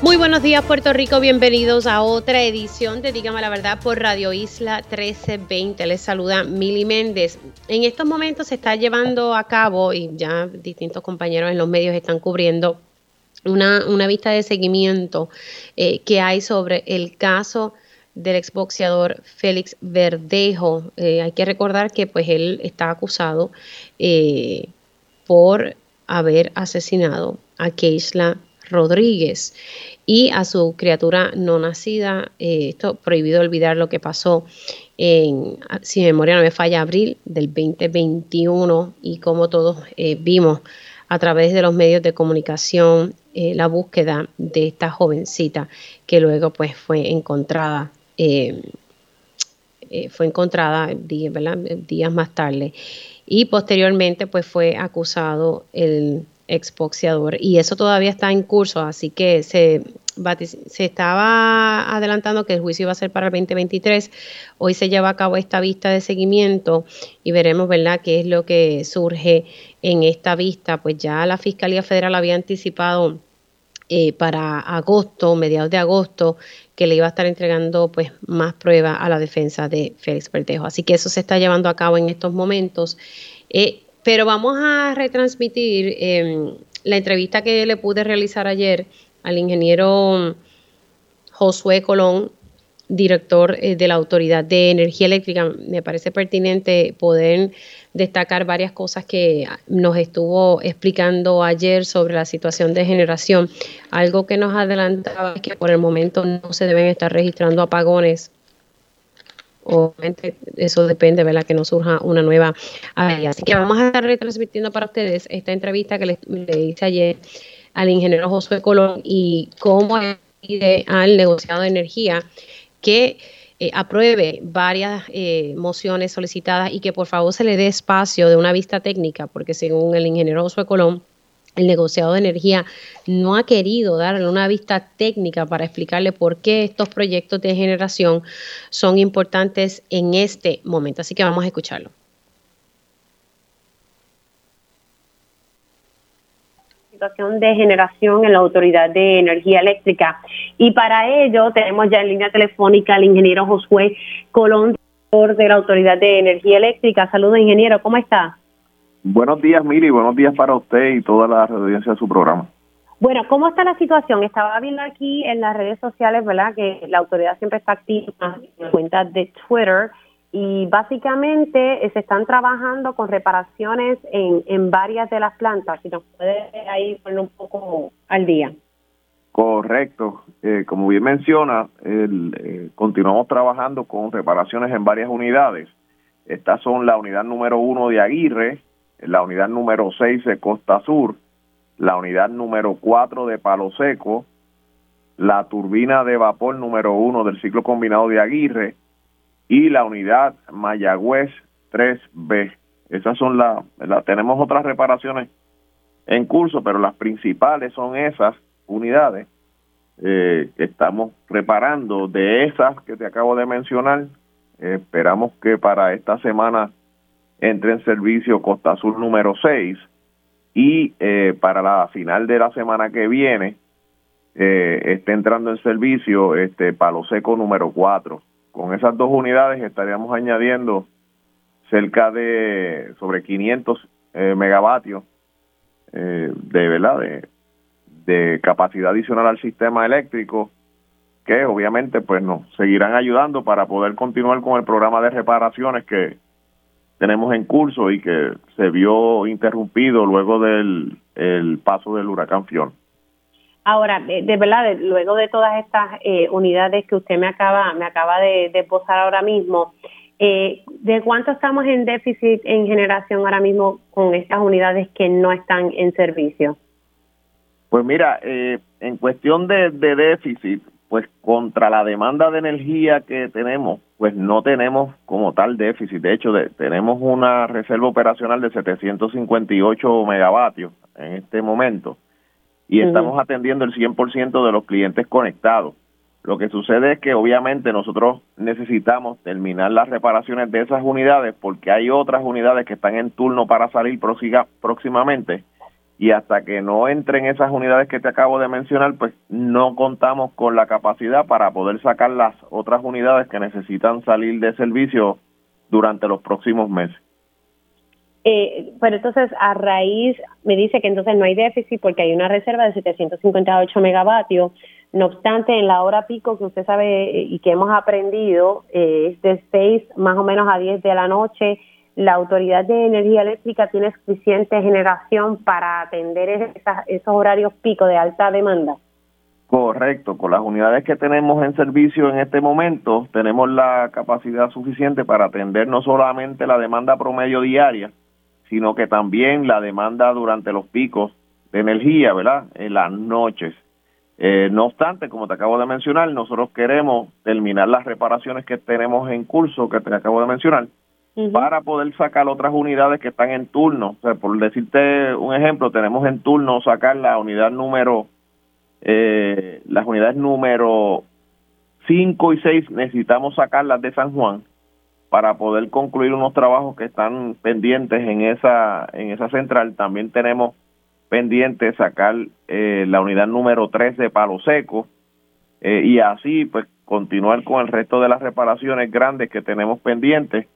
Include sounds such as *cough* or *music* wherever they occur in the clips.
Muy buenos días Puerto Rico, bienvenidos a otra edición de Dígame la Verdad por Radio Isla 1320. Les saluda Mili Méndez. En estos momentos se está llevando a cabo, y ya distintos compañeros en los medios están cubriendo, una, una vista de seguimiento eh, que hay sobre el caso del exboxeador Félix Verdejo. Eh, hay que recordar que pues él está acusado eh, por haber asesinado a Keisla Rodríguez y a su criatura no nacida. Eh, esto prohibido olvidar lo que pasó en, si memoria no me falla, abril del 2021 y como todos eh, vimos a través de los medios de comunicación eh, la búsqueda de esta jovencita que luego pues fue encontrada. fue encontrada días más tarde y posteriormente pues fue acusado el exboxeador y eso todavía está en curso, así que se, se estaba adelantando que el juicio iba a ser para el 2023. Hoy se lleva a cabo esta vista de seguimiento y veremos, ¿verdad?, qué es lo que surge en esta vista. Pues ya la Fiscalía Federal había anticipado eh, para agosto, mediados de agosto, que le iba a estar entregando pues más pruebas a la defensa de Félix Verdejo. Así que eso se está llevando a cabo en estos momentos. Eh, pero vamos a retransmitir em, la entrevista que le pude realizar ayer al ingeniero Josué Colón, director eh, de la Autoridad de Energía Eléctrica. Me parece pertinente poder destacar varias cosas que nos estuvo explicando ayer sobre la situación de generación. Algo que nos adelantaba es que por el momento no se deben estar registrando apagones obviamente eso depende, ¿verdad? Que no surja una nueva área. Así que vamos a estar retransmitiendo para ustedes esta entrevista que le, hice ayer al ingeniero Josué Colón y cómo pide al negociado de energía que eh, apruebe varias eh, mociones solicitadas y que por favor se le dé espacio de una vista técnica, porque según el ingeniero Josué Colón, el negociado de energía no ha querido darle una vista técnica para explicarle por qué estos proyectos de generación son importantes en este momento. Así que vamos a escucharlo. situación de generación en la Autoridad de Energía Eléctrica. Y para ello tenemos ya en línea telefónica al ingeniero Josué Colón, de la Autoridad de Energía Eléctrica. Saludos, ingeniero, ¿cómo está? Buenos días, Miri, buenos días para usted y toda la audiencia de su programa. Bueno, ¿cómo está la situación? Estaba viendo aquí en las redes sociales, ¿verdad? Que la autoridad siempre está activa en cuentas de Twitter y básicamente eh, se están trabajando con reparaciones en, en varias de las plantas. Si nos puede ahí poner un poco al día. Correcto. Eh, como bien menciona, el, eh, continuamos trabajando con reparaciones en varias unidades. Estas son la unidad número uno de Aguirre, la unidad número 6 de Costa Sur, la unidad número 4 de Palo Seco, la turbina de vapor número 1 del ciclo combinado de Aguirre y la unidad Mayagüez 3B. Esas son las, la, tenemos otras reparaciones en curso, pero las principales son esas unidades eh, que estamos reparando. De esas que te acabo de mencionar, esperamos que para esta semana entre en servicio Costa Azul número 6 y eh, para la final de la semana que viene eh, esté entrando en servicio este Palo Seco número 4. Con esas dos unidades estaríamos añadiendo cerca de sobre 500 eh, megavatios eh, de verdad de, de capacidad adicional al sistema eléctrico que obviamente pues nos seguirán ayudando para poder continuar con el programa de reparaciones que tenemos en curso y que se vio interrumpido luego del el paso del huracán Fion. Ahora, de, verdad, luego de todas estas eh, unidades que usted me acaba me acaba de, de posar ahora mismo, eh, ¿de cuánto estamos en déficit en generación ahora mismo con estas unidades que no están en servicio? Pues mira, eh, en cuestión de, de déficit, pues contra la demanda de energía que tenemos, pues no tenemos como tal déficit. De hecho, tenemos una reserva operacional de 758 megavatios en este momento y estamos atendiendo el 100% de los clientes conectados. Lo que sucede es que obviamente nosotros necesitamos terminar las reparaciones de esas unidades porque hay otras unidades que están en turno para salir próximamente y hasta que no entren esas unidades que te acabo de mencionar, pues no contamos con la capacidad para poder sacar las otras unidades que necesitan salir de servicio durante los próximos meses. Eh, pero entonces, a raíz, me dice que entonces no hay déficit porque hay una reserva de 758 megavatios. No obstante, en la hora pico que usted sabe y que hemos aprendido, eh, es de 6 más o menos a 10 de la noche, la Autoridad de Energía Eléctrica tiene suficiente generación para atender esos horarios pico de alta demanda. Correcto, con las unidades que tenemos en servicio en este momento, tenemos la capacidad suficiente para atender no solamente la demanda promedio diaria, sino que también la demanda durante los picos de energía, ¿verdad? En las noches. Eh, no obstante, como te acabo de mencionar, nosotros queremos terminar las reparaciones que tenemos en curso, que te acabo de mencionar, para poder sacar otras unidades que están en turno. O sea, por decirte un ejemplo, tenemos en turno sacar la unidad número, eh, las unidades número 5 y 6, necesitamos sacarlas de San Juan para poder concluir unos trabajos que están pendientes en esa, en esa central. También tenemos pendiente sacar eh, la unidad número 3 de Palo Seco eh, y así pues continuar con el resto de las reparaciones grandes que tenemos pendientes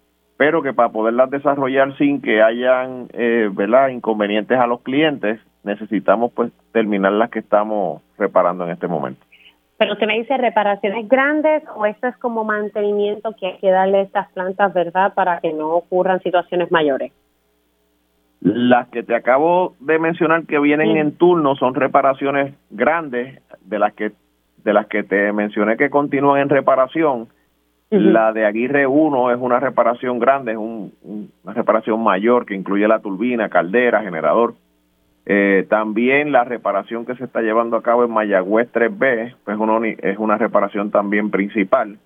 pero que para poderlas desarrollar sin que hayan eh, ¿verdad? inconvenientes a los clientes, necesitamos pues terminar las que estamos reparando en este momento. Pero usted me dice reparaciones grandes o esto es como mantenimiento que hay que darle a estas plantas, ¿verdad? Para que no ocurran situaciones mayores. Las que te acabo de mencionar que vienen en turno son reparaciones grandes, de las que de las que te mencioné que continúan en reparación la de Aguirre 1 es una reparación grande, es una reparación mayor que incluye la turbina, caldera, generador. Eh, también la reparación que se está llevando a cabo en Mayagüez 3B pues es una reparación también principal.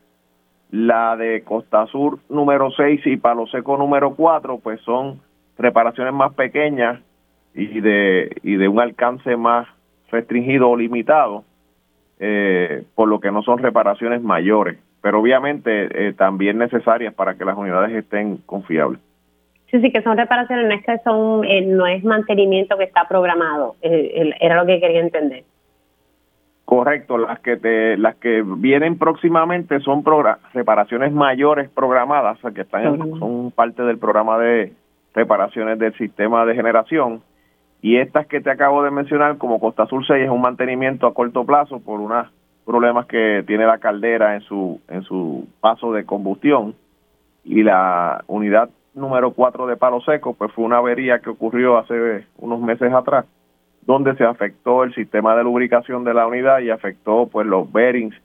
La de Costa Sur número 6 y Palo Seco número 4 pues son reparaciones más pequeñas y de, y de un alcance más restringido o limitado, eh, por lo que no son reparaciones mayores pero obviamente eh, también necesarias para que las unidades estén confiables. Sí, sí, que son reparaciones, no es que son, eh, no es mantenimiento que está programado, eh, era lo que quería entender. Correcto, las que te, las que vienen próximamente son reparaciones mayores programadas, que están son parte del programa de reparaciones del sistema de generación. Y estas que te acabo de mencionar, como Costa Sur 6, es un mantenimiento a corto plazo por una problemas que tiene la caldera en su en su paso de combustión y la unidad número 4 de Palo Seco pues fue una avería que ocurrió hace unos meses atrás donde se afectó el sistema de lubricación de la unidad y afectó pues los bearings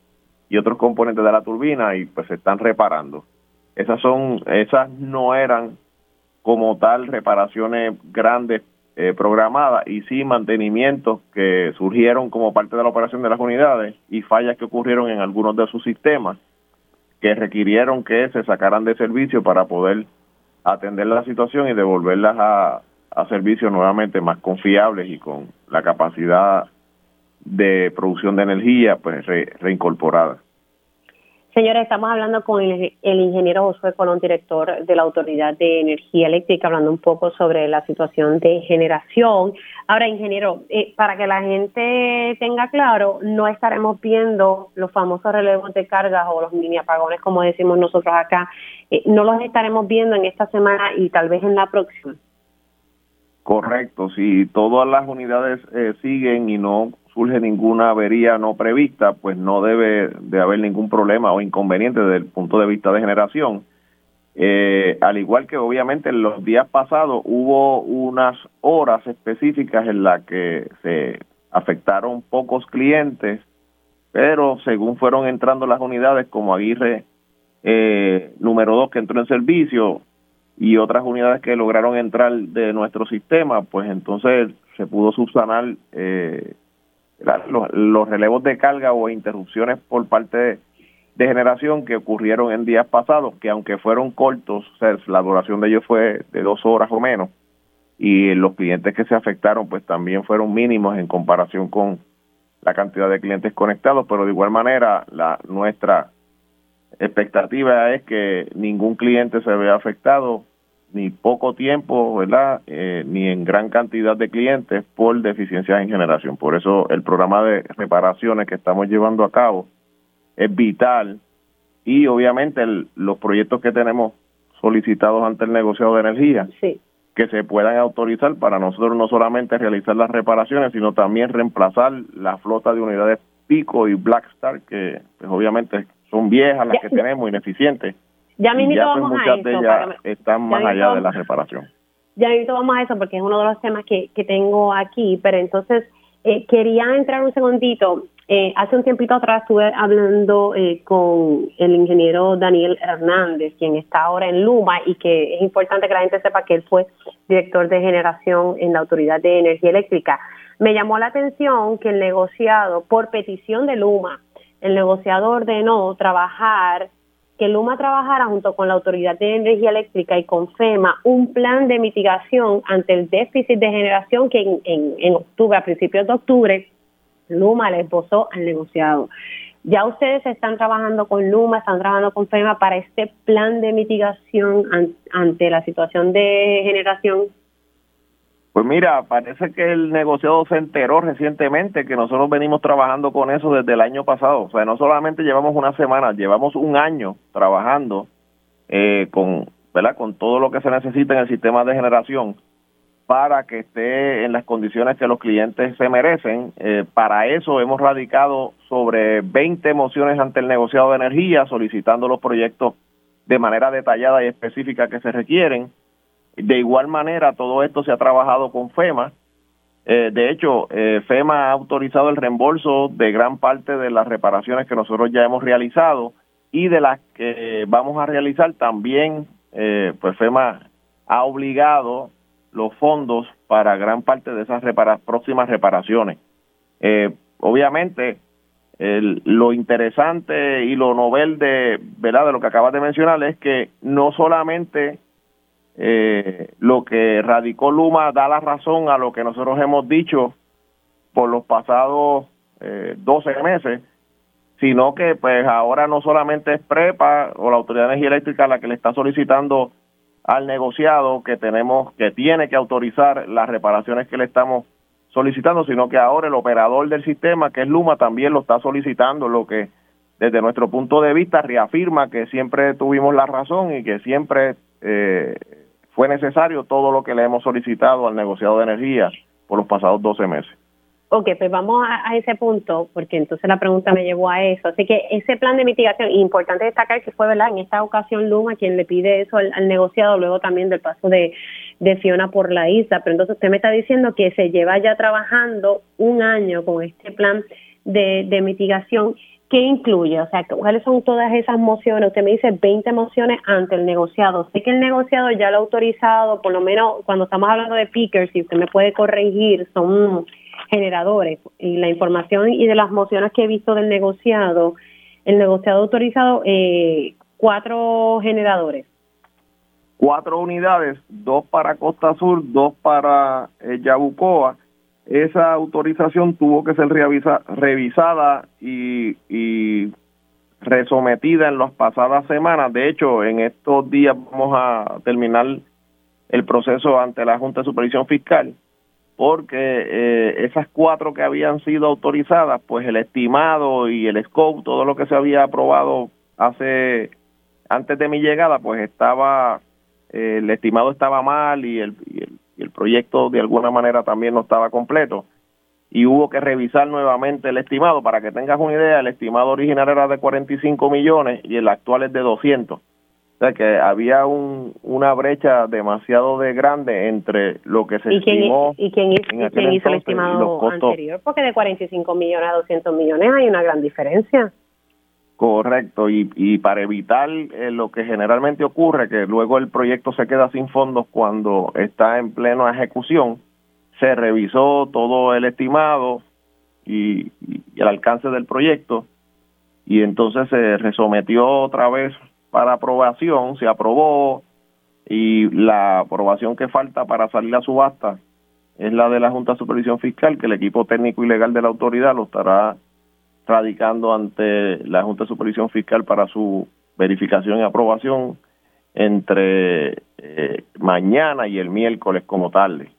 y otros componentes de la turbina y pues se están reparando. Esas son esas no eran como tal reparaciones grandes eh, programada y sí mantenimientos que surgieron como parte de la operación de las unidades y fallas que ocurrieron en algunos de sus sistemas que requirieron que se sacaran de servicio para poder atender la situación y devolverlas a, a servicios nuevamente más confiables y con la capacidad de producción de energía pues reincorporada. Señora, estamos hablando con el, ingeniero Josué Colón, director de la Autoridad de Energía Eléctrica, hablando un poco sobre la situación de generación. Ahora, ingeniero, eh, para que la gente tenga claro, no estaremos viendo los famosos relevos de cargas o los mini apagones, como decimos nosotros acá, eh, no los estaremos viendo en esta semana y tal vez en la próxima. Correcto, si todas las unidades eh, siguen y no surge ninguna avería no prevista, pues no debe de haber ningún problema o inconveniente desde el punto de vista de generación. Eh, al igual que obviamente en los días pasados hubo unas horas específicas en las que se afectaron pocos clientes, pero según fueron entrando las unidades como Aguirre eh, número 2 que entró en servicio y otras unidades que lograron entrar de nuestro sistema, pues entonces se pudo subsanar eh, los, relevos de carga o interrupciones por parte de, generación que ocurrieron en días pasados, que aunque fueron cortos, la duración de ellos fue de dos horas o menos, y los clientes que se afectaron pues también fueron mínimos en comparación con la cantidad de clientes conectados, pero de igual manera la nuestra expectativa es que ningún cliente se vea afectado ni poco tiempo, ¿verdad? Eh, ni en gran cantidad de clientes por deficiencias en generación. Por eso el programa de reparaciones que estamos llevando a cabo es vital y obviamente los proyectos que tenemos solicitados ante el negociado de energía que se puedan autorizar para nosotros no solamente realizar las reparaciones, sino también reemplazar la flota de unidades Pico y Blackstar, que pues, obviamente son viejas las que tenemos, ineficientes ya mismo vamos a eso. están más allá de la reparación. Ya mismo vamos a eso porque es uno de los temas que, que tengo aquí, pero entonces eh, quería entrar un segundito. Eh, hace un tiempito atrás estuve hablando eh, con el ingeniero Daniel Hernández, quien está ahora en Luma y que es importante que la gente sepa que él fue director de generación en la Autoridad de Energía Eléctrica. Me llamó la atención que el negociado, por petición de Luma, el negociado ordenó trabajar que Luma trabajara junto con la Autoridad de Energía Eléctrica y con FEMA un plan de mitigación ante el déficit de generación que en, en, octubre, a principios de octubre, Luma le esbozó al negociado. Ya ustedes están trabajando con Luma, están trabajando con FEMA para este plan de mitigación ante la situación de generación pues mira, parece que el negociado se enteró recientemente que nosotros venimos trabajando con eso desde el año pasado. O sea, no solamente llevamos una semana, llevamos un año trabajando eh, con, ¿verdad? con todo lo que se necesita en el sistema de generación para que esté en las condiciones que los clientes se merecen. Eh, para eso hemos radicado sobre 20 mociones ante el negociado de energía solicitando los proyectos de manera detallada y específica que se requieren de igual manera, todo esto se ha trabajado con FEMA. Eh, de hecho, eh, FEMA ha autorizado el reembolso de gran parte de las reparaciones que nosotros ya hemos realizado y de las que vamos a realizar también, eh, pues FEMA ha obligado los fondos para gran parte de esas próximas reparaciones. obviamente, lo interesante y lo novel de, ¿verdad? de lo que acabas de mencionar es que no solamente eh, lo que radicó Luma da la razón a lo que nosotros hemos dicho por los pasados eh, 12 meses, sino que pues ahora no solamente es PREPA o la Autoridad de Energía Eléctrica la que le está solicitando al negociado que tenemos, que tiene que autorizar las reparaciones que le estamos solicitando, sino que ahora el operador del sistema, que es Luma, también lo está solicitando, lo que desde nuestro punto de vista reafirma que siempre tuvimos la razón y que siempre eh, fue necesario todo lo que le hemos solicitado al negociado de energía por los pasados 12 meses. Ok, pues vamos a, ese punto, porque entonces la pregunta me llevó a eso. Así que ese plan de mitigación, importante destacar que fue, ¿verdad? En esta ocasión Luma quien le pide eso al, negociado, luego también del paso de, de, Fiona por la isla. Pero entonces usted me está diciendo que se lleva ya trabajando un año con este plan de, de mitigación ¿Qué incluye? O sea, ¿cuáles son todas esas mociones? Usted me dice 20 mociones ante el negociado. Sé que el negociado ya lo ha autorizado, por lo menos cuando estamos hablando de pickers, si usted me puede corregir, son generadores. Y la información y de las mociones que he visto del negociado, el negociado ha autorizado eh, cuatro generadores. Cuatro unidades, dos para Costa Sur, dos para eh, Yabucoa esa autorización tuvo que ser revisada y, y resometida en las pasadas semanas. De hecho, en estos días vamos a terminar el proceso ante la Junta de Supervisión Fiscal, porque eh, esas cuatro que habían sido autorizadas, pues el estimado y el scope, todo lo que se había aprobado hace antes de mi llegada, pues estaba, eh, el estimado estaba mal y el, y el el proyecto de alguna manera también no estaba completo y hubo que revisar nuevamente el estimado. Para que tengas una idea, el estimado original era de 45 millones y el actual es de 200. O sea que había un, una brecha demasiado de grande entre lo que se ¿Y estimó. ¿Y quién, hizo el estimado anterior? Porque de 45 millones a 200 millones hay una gran diferencia. Correcto, y, y para evitar eh, lo que generalmente ocurre, que luego el proyecto se queda sin fondos cuando está en plena ejecución, se revisó todo el estimado y, el alcance del proyecto y entonces se resometió otra vez para aprobación, se aprobó y la aprobación que falta para salir a subasta es la de la Junta de Supervisión Fiscal, que el equipo técnico y legal de la autoridad lo estará radicando ante la Junta de Supervisión Fiscal para su verificación y aprobación entre eh, mañana y el miércoles como tarde.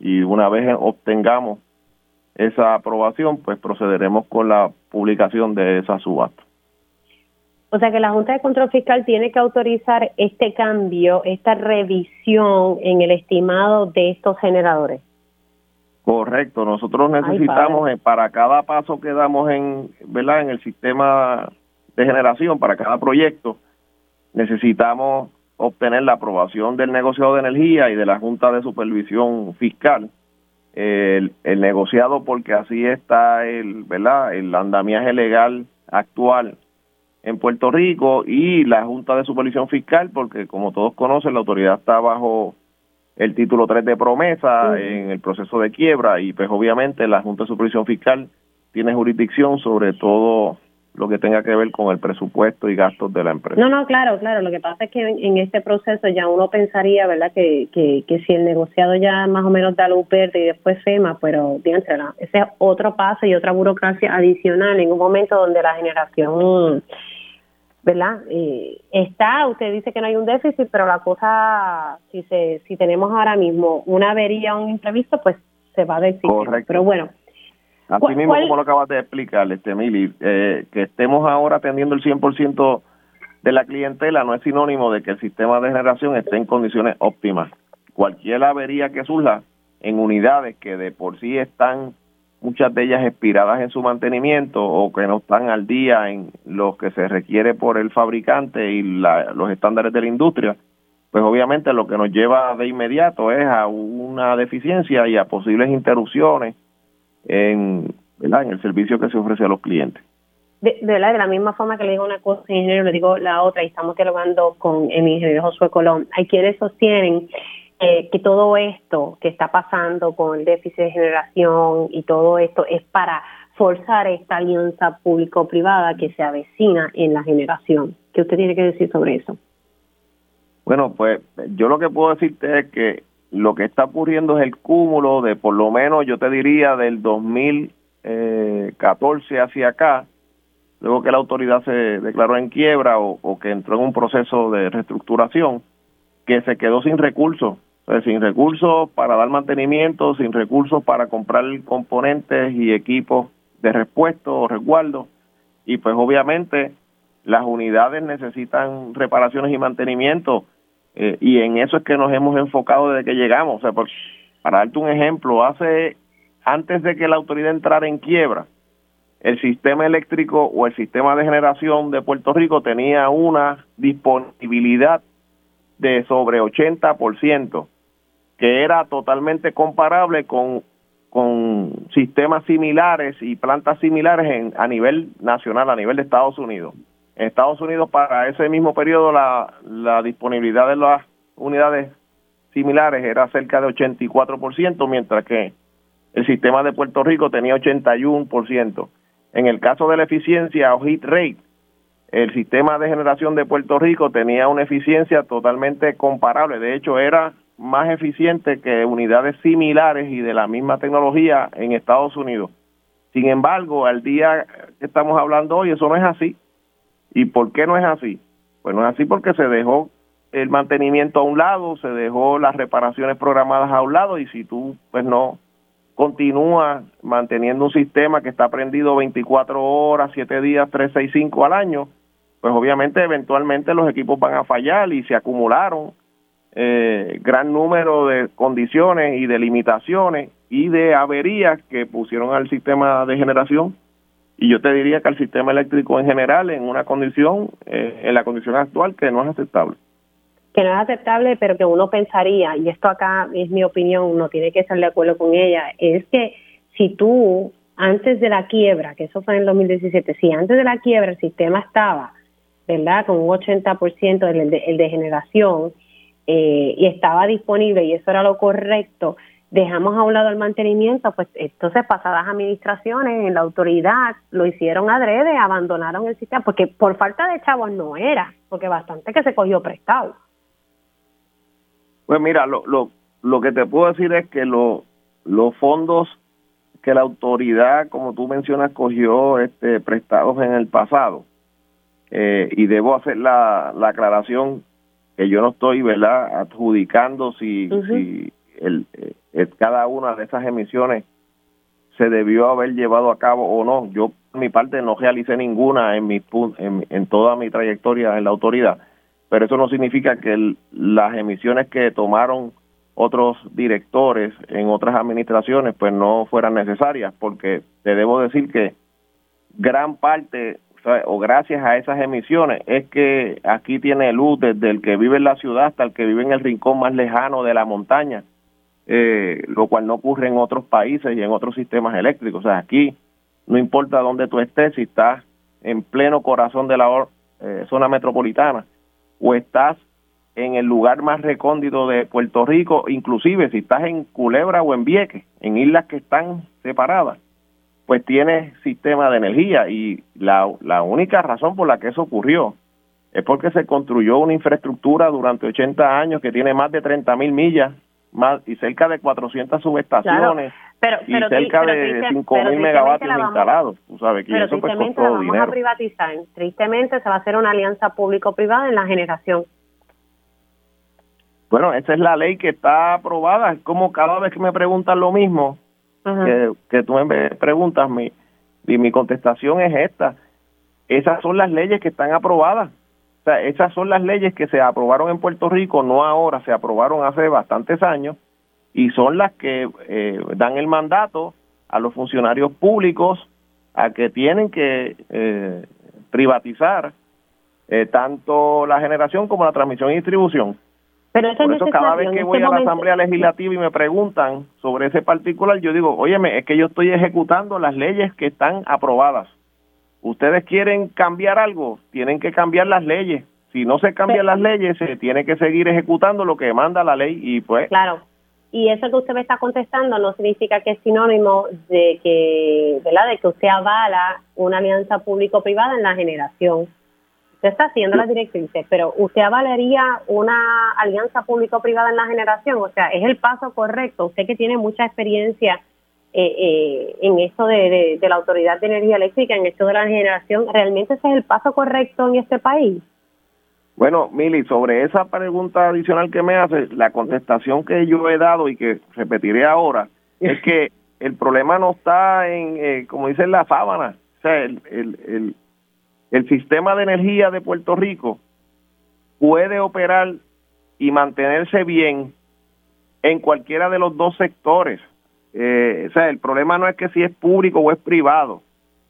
Y una vez obtengamos esa aprobación, pues procederemos con la publicación de esa subasta. O sea que la Junta de Control Fiscal tiene que autorizar este cambio, esta revisión en el estimado de estos generadores. Correcto, nosotros necesitamos eh, para cada paso que damos en, ¿verdad? en el sistema de generación, para cada proyecto, necesitamos obtener la aprobación del negociado de energía y de la Junta de Supervisión Fiscal. El, el negociado porque así está el, ¿verdad? el andamiaje legal actual en Puerto Rico y la Junta de Supervisión Fiscal porque como todos conocen la autoridad está bajo el título 3 de promesa en el proceso de quiebra y pues obviamente la Junta de Supervisión Fiscal tiene jurisdicción sobre todo lo que tenga que ver con el presupuesto y gastos de la empresa. No, no, claro, claro. Lo que pasa es que en, este proceso ya uno pensaría, ¿verdad?, que, que, que, si el negociado ya más o menos da luz verde y después FEMA, pero fíjense, ese es otro paso y otra burocracia adicional en un momento donde la generación ¿verdad? Eh, está, usted dice que no hay un déficit, pero la cosa, si se, si tenemos ahora mismo una avería o un imprevisto, pues se va a decir. Correcto. Pero bueno. Así mismo como lo acabas de explicar, este, Mili, eh, que estemos ahora atendiendo el 100% de la clientela no es sinónimo de que el sistema de generación esté en condiciones óptimas. Cualquier avería que surja en unidades que de por sí están muchas de ellas expiradas en su mantenimiento o que no están al día en lo que se requiere por el fabricante y los estándares de la industria, pues obviamente lo que nos lleva de inmediato es a una deficiencia y a posibles interrupciones en, ¿verdad? en el servicio que se ofrece a los clientes. De, verdad, de la misma forma que le digo una cosa, ingeniero, le digo la otra, y estamos dialogando con el ingeniero Josué Colón. Hay quienes sostienen eh, que todo esto que está pasando con el déficit de generación y todo esto es para forzar esta alianza público-privada que se avecina en la generación. ¿Qué usted tiene que decir sobre eso? Bueno, pues yo lo que puedo decirte es que lo que está ocurriendo es el cúmulo de por lo menos, yo te diría, del 2014 hacia acá, luego que la autoridad se declaró en quiebra o que entró en un proceso de reestructuración, que se quedó sin recursos sin recursos para dar mantenimiento, sin recursos para comprar componentes y equipos de repuesto o resguardo. Y pues obviamente las unidades necesitan reparaciones y mantenimiento eh, y en eso es que nos hemos enfocado desde que llegamos. O sea, para darte un ejemplo, hace antes de que la autoridad entrara en quiebra, el sistema eléctrico o el sistema de generación de Puerto Rico tenía una disponibilidad de sobre 80% que era totalmente comparable con, con sistemas similares y plantas similares en, a nivel nacional, a nivel de Estados Unidos. En Estados Unidos para ese mismo periodo la, la disponibilidad de las unidades similares era cerca de 84%, mientras que el sistema de Puerto Rico tenía 81%. En el caso de la eficiencia o heat rate, el sistema de generación de Puerto Rico tenía una eficiencia totalmente comparable. De hecho, era más eficiente que unidades similares y de la misma tecnología en Estados Unidos. Sin embargo, al día que estamos hablando hoy, eso no es así. ¿Y por qué no es así? Pues no es así porque se dejó el mantenimiento a un lado, se dejó las reparaciones programadas a un lado y si tú pues no continúas manteniendo un sistema que está prendido 24 horas, 7 días, 365 al año, pues obviamente eventualmente los equipos van a fallar y se acumularon eh, gran número de condiciones y de limitaciones y de averías que pusieron al sistema de generación y yo te diría que al sistema eléctrico en general en una condición, eh, en la condición actual que no es aceptable. Que no es aceptable, pero que uno pensaría, y esto acá es mi opinión, uno tiene que estar de acuerdo con ella, es que si tú antes de la quiebra, que eso fue en el 2017, si antes de la quiebra el sistema estaba, ¿verdad?, con un 80% el de, el de generación, eh, y estaba disponible y eso era lo correcto, dejamos a un lado el mantenimiento, pues entonces pasadas administraciones en la autoridad lo hicieron adrede, abandonaron el sistema, porque por falta de chavos no era, porque bastante que se cogió prestado. Pues mira, lo, lo, lo que te puedo decir es que lo, los fondos que la autoridad, como tú mencionas, cogió este, prestados en el pasado, eh, y debo hacer la, la aclaración que yo no estoy, ¿verdad?, adjudicando si, si el, eh, cada una de esas emisiones se debió haber llevado a cabo o no. Yo, por mi parte, no realicé ninguna en, mi, en, en toda mi trayectoria en la autoridad, pero eso no significa que las emisiones que tomaron otros directores en otras administraciones pues no fueran necesarias, porque te debo decir que gran parte o gracias a esas emisiones es que aquí tiene luz desde el que vive en la ciudad hasta el que vive en el rincón más lejano de la montaña eh, lo cual no ocurre en otros países y en otros sistemas eléctricos. O sea, aquí no importa dónde tú estés, si estás en pleno corazón de la eh, zona metropolitana o estás en el lugar más recóndito de Puerto Rico, inclusive si estás en Culebra o en Vieques, en islas que están separadas, pues tienes sistema de energía y la, la única razón por la que eso ocurrió es porque se construyó una infraestructura durante 80 años que tiene más de 30 mil millas más y cerca de 400 subestaciones pero, y cerca de 5.000 megavatios instalados. Tú sabes que eso pues costó vamos dinero. a privatizar. Tristemente se va a hacer una alianza público-privada en la generación. Bueno, esa es la ley que está aprobada. Es como cada vez que me preguntan lo mismo, que, que tú me preguntas, mi, y mi contestación es esta. Esas son las leyes que están aprobadas esas son las leyes que se aprobaron en Puerto Rico, no ahora, se aprobaron hace bastantes años y son las que eh, dan el mandato a los funcionarios públicos a que tienen que eh, privatizar eh, tanto la generación como la transmisión y distribución. Pero Por eso cada vez que voy a la Asamblea Legislativa y me preguntan sobre ese particular, yo digo, óyeme, es que yo estoy ejecutando las leyes que están aprobadas ustedes quieren cambiar algo, tienen que cambiar las leyes. Si no se cambian las leyes, se tiene que seguir ejecutando lo que manda la ley y pues... Claro, y eso que usted me está contestando no significa que es sinónimo de que, ¿verdad? De que usted avala una alianza público-privada en la generación. Usted está haciendo las directrices, pero ¿usted avalaría una alianza público-privada en la generación? O sea, es el paso correcto. Usted que tiene mucha experiencia eh, eh, en esto de, la Autoridad de Energía Eléctrica, en esto de la generación, ¿realmente ese es el paso correcto en este país? Bueno, Mili, sobre esa pregunta adicional que me hace, la contestación que yo he dado y que repetiré ahora es *laughs* que el problema no está en, eh, como dice la sábana, o sea, el, el, el sistema de energía de Puerto Rico puede operar y mantenerse bien en cualquiera de los dos sectores. Eh, o sea, el problema no es que si es público o es privado,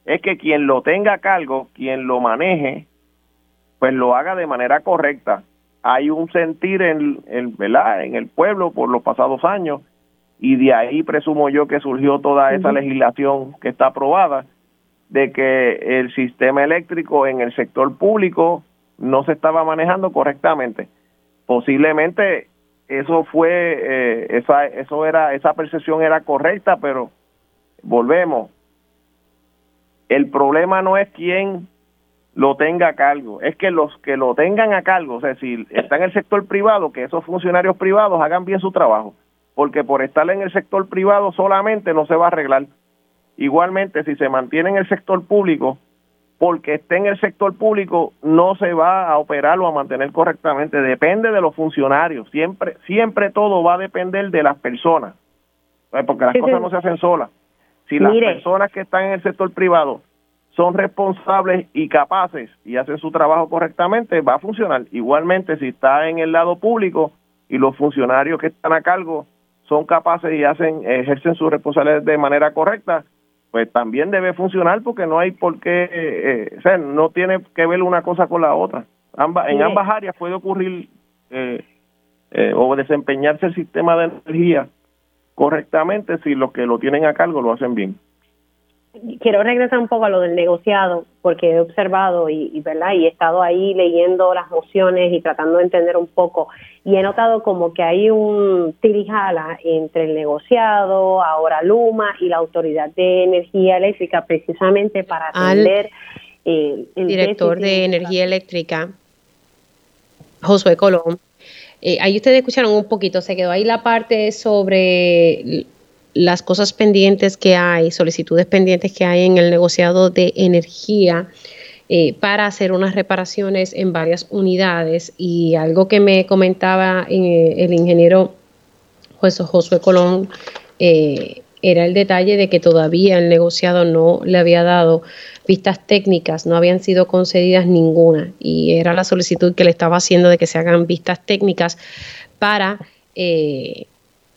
es que quien lo tenga a cargo, quien lo maneje, pues lo haga de manera correcta. Hay un sentir en, en, ¿verdad? en el pueblo por los pasados años y de ahí presumo yo que surgió toda esa legislación que está aprobada de que el sistema eléctrico en el sector público no se estaba manejando correctamente. Posiblemente eso fue eh, esa eso era esa percepción era correcta pero volvemos el problema no es quién lo tenga a cargo es que los que lo tengan a cargo o sea si está en el sector privado que esos funcionarios privados hagan bien su trabajo porque por estar en el sector privado solamente no se va a arreglar igualmente si se mantiene en el sector público porque esté en el sector público no se va a operar o a mantener correctamente, depende de los funcionarios, siempre siempre todo va a depender de las personas, porque las cosas no se hacen solas. Si las personas que están en el sector privado son responsables y capaces y hacen su trabajo correctamente, va a funcionar. Igualmente, si está en el lado público y los funcionarios que están a cargo son capaces y hacen ejercen sus responsabilidades de manera correcta, pues también debe funcionar porque no hay por qué, eh, eh, o sea, no tiene que ver una cosa con la otra. en ambas áreas puede ocurrir eh, o desempeñarse el sistema de energía correctamente si los que lo tienen a cargo lo hacen bien. Quiero regresar un poco a lo del negociado, porque he observado y, verdad y he estado ahí leyendo las mociones y tratando de entender un poco. Y he notado como que hay un tirijala entre el negociado, ahora Luma y la Autoridad de Energía Eléctrica precisamente para atender el director de Energía Eléctrica, Josué Colón. Eh, ahí ustedes escucharon un poquito, se quedó ahí la parte sobre las cosas pendientes que hay, solicitudes pendientes que hay en el negociado de energía eh, para hacer unas reparaciones en varias unidades. Y algo que me comentaba eh, el ingeniero Josué Colón eh, era el detalle de que todavía el negociado no le había dado vistas técnicas, no habían sido concedidas ninguna. Y era la solicitud que le estaba haciendo de que se hagan vistas técnicas para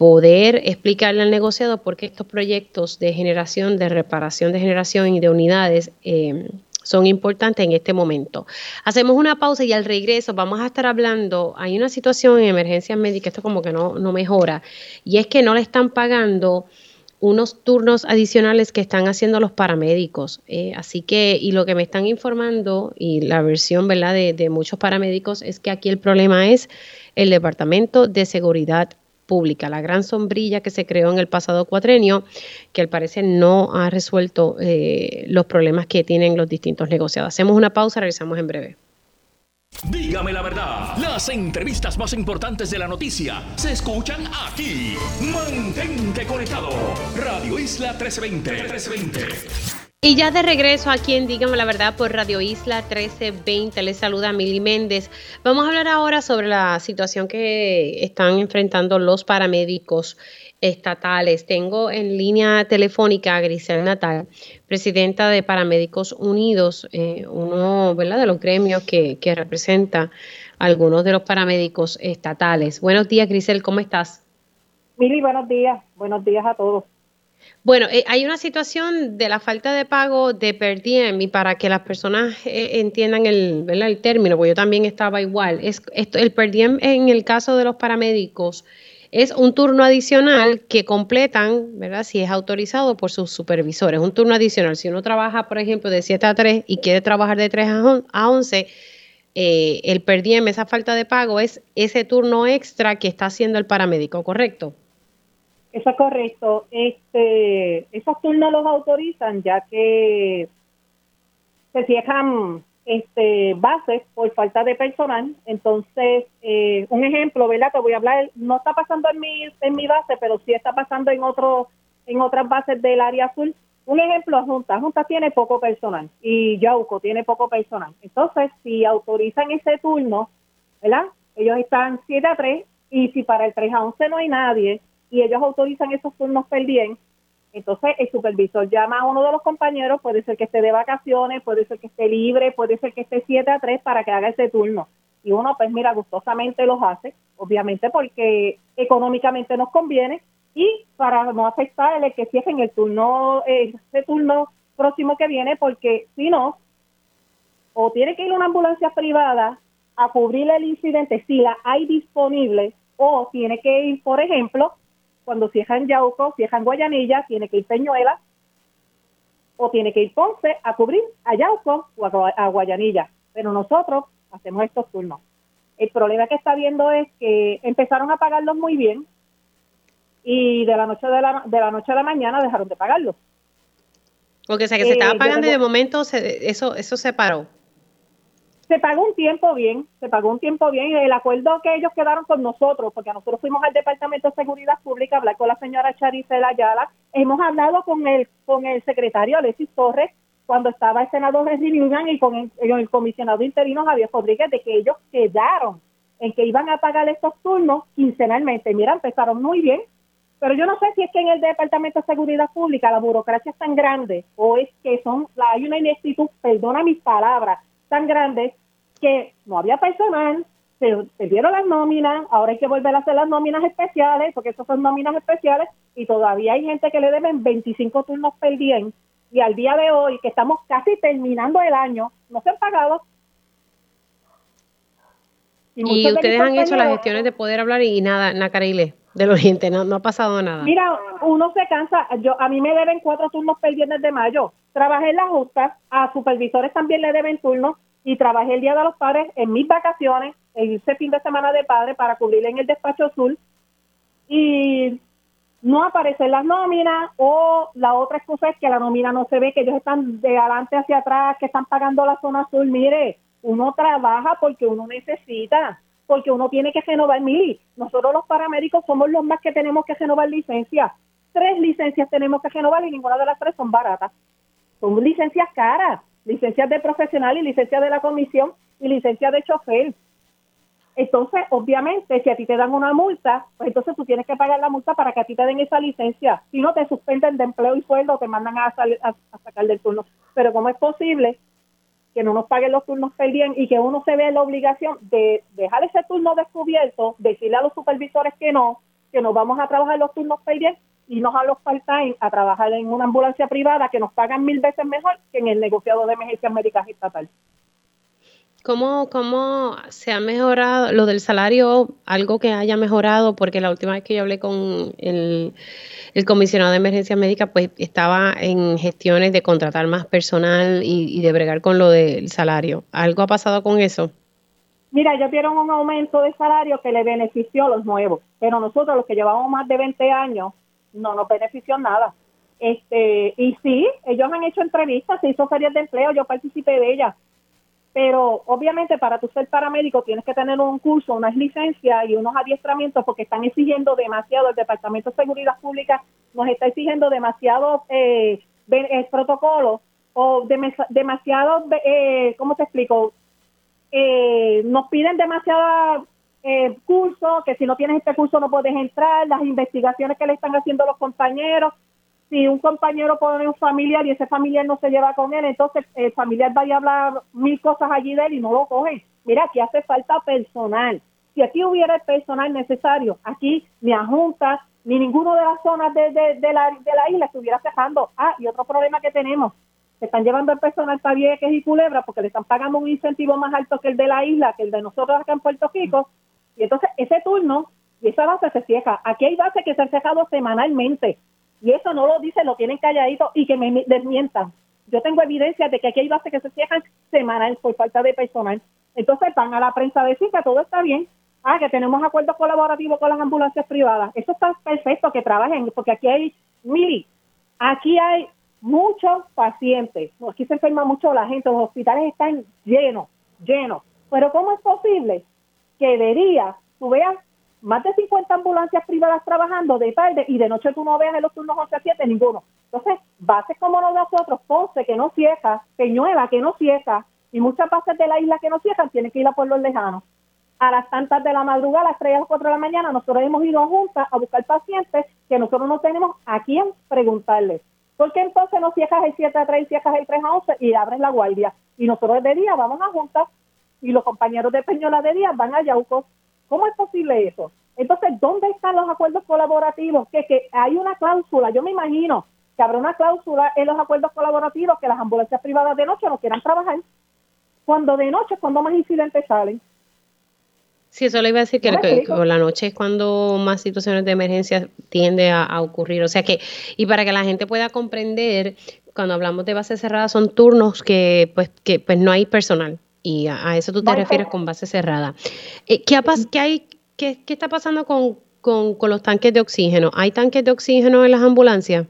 poder explicarle al negociado por qué estos proyectos de generación, de reparación de generación y de unidades eh, son importantes en este momento. Hacemos una pausa y al regreso vamos a estar hablando, hay una situación en emergencias médicas, esto como que no, no mejora, y es que no le están pagando unos turnos adicionales que están haciendo los paramédicos. Eh, así que, y lo que me están informando, y la versión ¿verdad? De, de muchos paramédicos, es que aquí el problema es el Departamento de Seguridad pública, la gran sombrilla que se creó en el pasado cuatrenio, que al parecer no ha resuelto eh, los problemas que tienen los distintos negociados. Hacemos una pausa, regresamos en breve. Dígame la verdad, las entrevistas más importantes de la noticia se escuchan aquí. Mantente conectado. Radio Isla 1320. 1320. Y ya de regreso aquí en Dígame la Verdad por Radio Isla 1320, les saluda Mili Méndez. Vamos a hablar ahora sobre la situación que están enfrentando los paramédicos estatales. Tengo en línea telefónica a Grisel Natal, presidenta de Paramédicos Unidos, eh, uno ¿verdad? de los gremios que, representa a algunos de los paramédicos estatales. Buenos días, Grisel, ¿cómo estás? Mili, buenos días. Buenos días a todos. Bueno, eh, hay una situación de la falta de pago de per diem y para que las personas eh, entiendan el, el término, porque yo también estaba igual, es esto, el per diem en el caso de los paramédicos es un turno adicional que completan, ¿verdad? Si es autorizado por sus supervisores, un turno adicional. Si uno trabaja, por ejemplo, de 7 a 3 y quiere trabajar de 3 a 11, eh, el per diem, esa falta de pago, es ese turno extra que está haciendo el paramédico, ¿correcto? Eso es correcto. Este, esos turnos los autorizan ya que se cierran este, bases por falta de personal. Entonces, eh, un ejemplo, ¿verdad? Te voy a hablar, no está pasando en mi, en mi base, pero sí está pasando en, otro, en otras bases del área azul. Un ejemplo, Junta. Junta tiene poco personal y Yauco tiene poco personal. Entonces, si autorizan ese turno, ¿verdad? Ellos están 7 a 3 y si para el 3 a 11 no hay nadie, y ellos autorizan esos turnos per diem, entonces el supervisor llama a uno de los compañeros, puede ser que esté de vacaciones, puede ser que esté libre, puede ser que esté 7 a 3 para que haga ese turno. Y uno, pues mira, gustosamente los hace, obviamente porque económicamente nos conviene y para no afectarle que cierren el turno, ese turno próximo que viene, porque si no, o tiene que ir una ambulancia privada a cubrir el incidente si la hay disponible, o tiene que ir, por ejemplo, cuando cierran Yauco, cierran Guayanilla, tiene que ir Peñuela o tiene que ir Ponce a cubrir a Yauco o a, Guayanilla. Pero nosotros hacemos estos turnos. El problema que está viendo es que empezaron a pagarlos muy bien y de la noche de la, de la noche a la mañana dejaron de pagarlos. Porque o sea que se estaba eh, pagando y de momento eso eso se paró se pagó un tiempo bien, se pagó un tiempo bien. El acuerdo que ellos quedaron con nosotros, porque nosotros fuimos al Departamento de Seguridad Pública a hablar con la señora Charicela Ayala, hemos hablado con el, con el secretario Alexis Torres cuando estaba el senador Henry Newman y con el, comisionado interino Javier Rodríguez de que ellos quedaron en que iban a pagar estos turnos quincenalmente. Mira, empezaron muy bien, pero yo no sé si es que en el Departamento de Seguridad Pública la burocracia es tan grande o es que son hay una ineptitud, perdona mis palabras, tan grande que no había personal, se perdieron las nóminas, ahora hay que volver a hacer las nóminas especiales, porque esas son nóminas especiales, y todavía hay gente que le deben 25 turnos per día, y al día de hoy, que estamos casi terminando el año, no se han pagado. Y, ustedes han hecho las gestiones de poder hablar y nada, Nacarile. del Oriente, no, no ha pasado nada. Mira, uno se cansa, yo a mí me deben cuatro turnos pendientes de mayo. Trabajé en la justa, a supervisores también le deben turnos y trabajé el Día de los Padres en mis vacaciones, en ese fin de semana de padre para cubrir en el despacho sur y no aparecen las nóminas o la otra excusa es que la nómina no se ve, que ellos están de adelante hacia atrás, que están pagando la zona azul. Mire, uno trabaja porque uno necesita, porque uno tiene que renovar. Mili, nosotros los paramédicos somos los más que tenemos que renovar licencias. Tres licencias tenemos que renovar y ninguna de las tres son baratas. Son licencias caras, licencias de profesional y licencias de la comisión y licencias de chofer. Entonces, obviamente, si a ti te dan una multa, pues entonces tú tienes que pagar la multa para que a ti te den esa licencia. Si no, te suspenden de empleo y sueldo, te mandan a, a, sacar del turno. Pero ¿cómo es posible que no nos paguen los turnos per y que uno se vea la obligación de dejar ese turno descubierto, decirle a los supervisores que no, que nos vamos a trabajar los turnos per y nos a los part-time a trabajar en una ambulancia privada que nos pagan mil veces mejor que en el negociado de emergencias médicas estatal? ¿Cómo, ¿Cómo se ha mejorado lo del salario? Algo que haya mejorado, porque la última vez que yo hablé con el, comisionado de emergencia médica, pues estaba en gestiones de contratar más personal y, de bregar con lo del salario. ¿Algo ha pasado con eso? Mira, ellos dieron un aumento de salario que le benefició a los nuevos, pero nosotros los que llevamos más de 20 años no nos benefició nada. Este, y sí, ellos han hecho entrevistas, se hizo ferias de empleo, yo participé de ellas pero obviamente para tu ser paramédico tienes que tener un curso, unas licencias y unos adiestramientos porque están exigiendo demasiado, el Departamento de Seguridad Pública nos está exigiendo demasiados eh, eh, protocolos o demasiados, eh, ¿cómo te explico? Eh, nos piden demasiados eh, cursos, que si no tienes este curso no puedes entrar, las investigaciones que le están haciendo los compañeros, si un compañero pone un familiar y ese familiar no se lleva con él, entonces el familiar vaya a hablar mil cosas allí de él y no lo cogen. Mira, aquí hace falta personal. Si aquí hubiera el personal necesario, aquí ni a Junta, ni ninguno de las zonas de, de, la, de la isla estuviera cejando. Ah, y otro problema que tenemos, se están llevando el personal para Vieques y Culebra porque le están pagando un incentivo más alto que el de la isla, que el de nosotros acá en Puerto Rico, y entonces ese turno y esa base se cierra. Aquí hay bases que se han cejado semanalmente y eso no lo dice, lo tienen calladito y que me desmientan. Yo tengo evidencia de que aquí hay bases que se cierran semanal por falta de personal. Entonces van a la prensa a decir que todo está bien, ah, que tenemos acuerdos colaborativos con las ambulancias privadas. Eso está perfecto que trabajen, porque aquí hay, mili, aquí hay muchos pacientes, aquí se enferma mucho la gente, los hospitales están llenos, llenos. Pero ¿cómo es posible que de día tú veas más de 50 ambulancias privadas trabajando de tarde y de noche tú no veas en los turnos 11 a 7 ninguno. Entonces, bases como nosotros, Ponce, que no cierra, Peñuela, que no cierra, y muchas bases de la isla que no cierran, tienen que ir a pueblos lejanos. A las tantas de la madrugada, a las 3 a las 4 de la mañana, nosotros hemos ido juntas a buscar pacientes que nosotros no tenemos a quién preguntarles. ¿Por qué entonces no cierras el 7 a 3 y cierras el 3 a 11 y abres la guardia? Y nosotros de día vamos a juntas y los compañeros de Peñuela de día van a Yauco ¿Cómo es posible eso? Entonces, ¿dónde están los acuerdos colaborativos? Que, que hay una cláusula, yo me imagino que habrá una cláusula en los acuerdos colaborativos que las ambulancias privadas de noche no quieran trabajar. Cuando de noche es cuando más incidentes salen. Sí, eso le iba a decir que, la noche es cuando más situaciones de emergencia tiende a, ocurrir. O sea que, y para que la gente pueda comprender, cuando hablamos de base cerrada, son turnos que pues, que pues no hay personal. Y a, eso tú te refieres con base cerrada. Eh, ¿qué, qué, hay, qué, qué, está pasando con, con, con, los tanques de oxígeno? ¿Hay tanques de oxígeno en las ambulancias?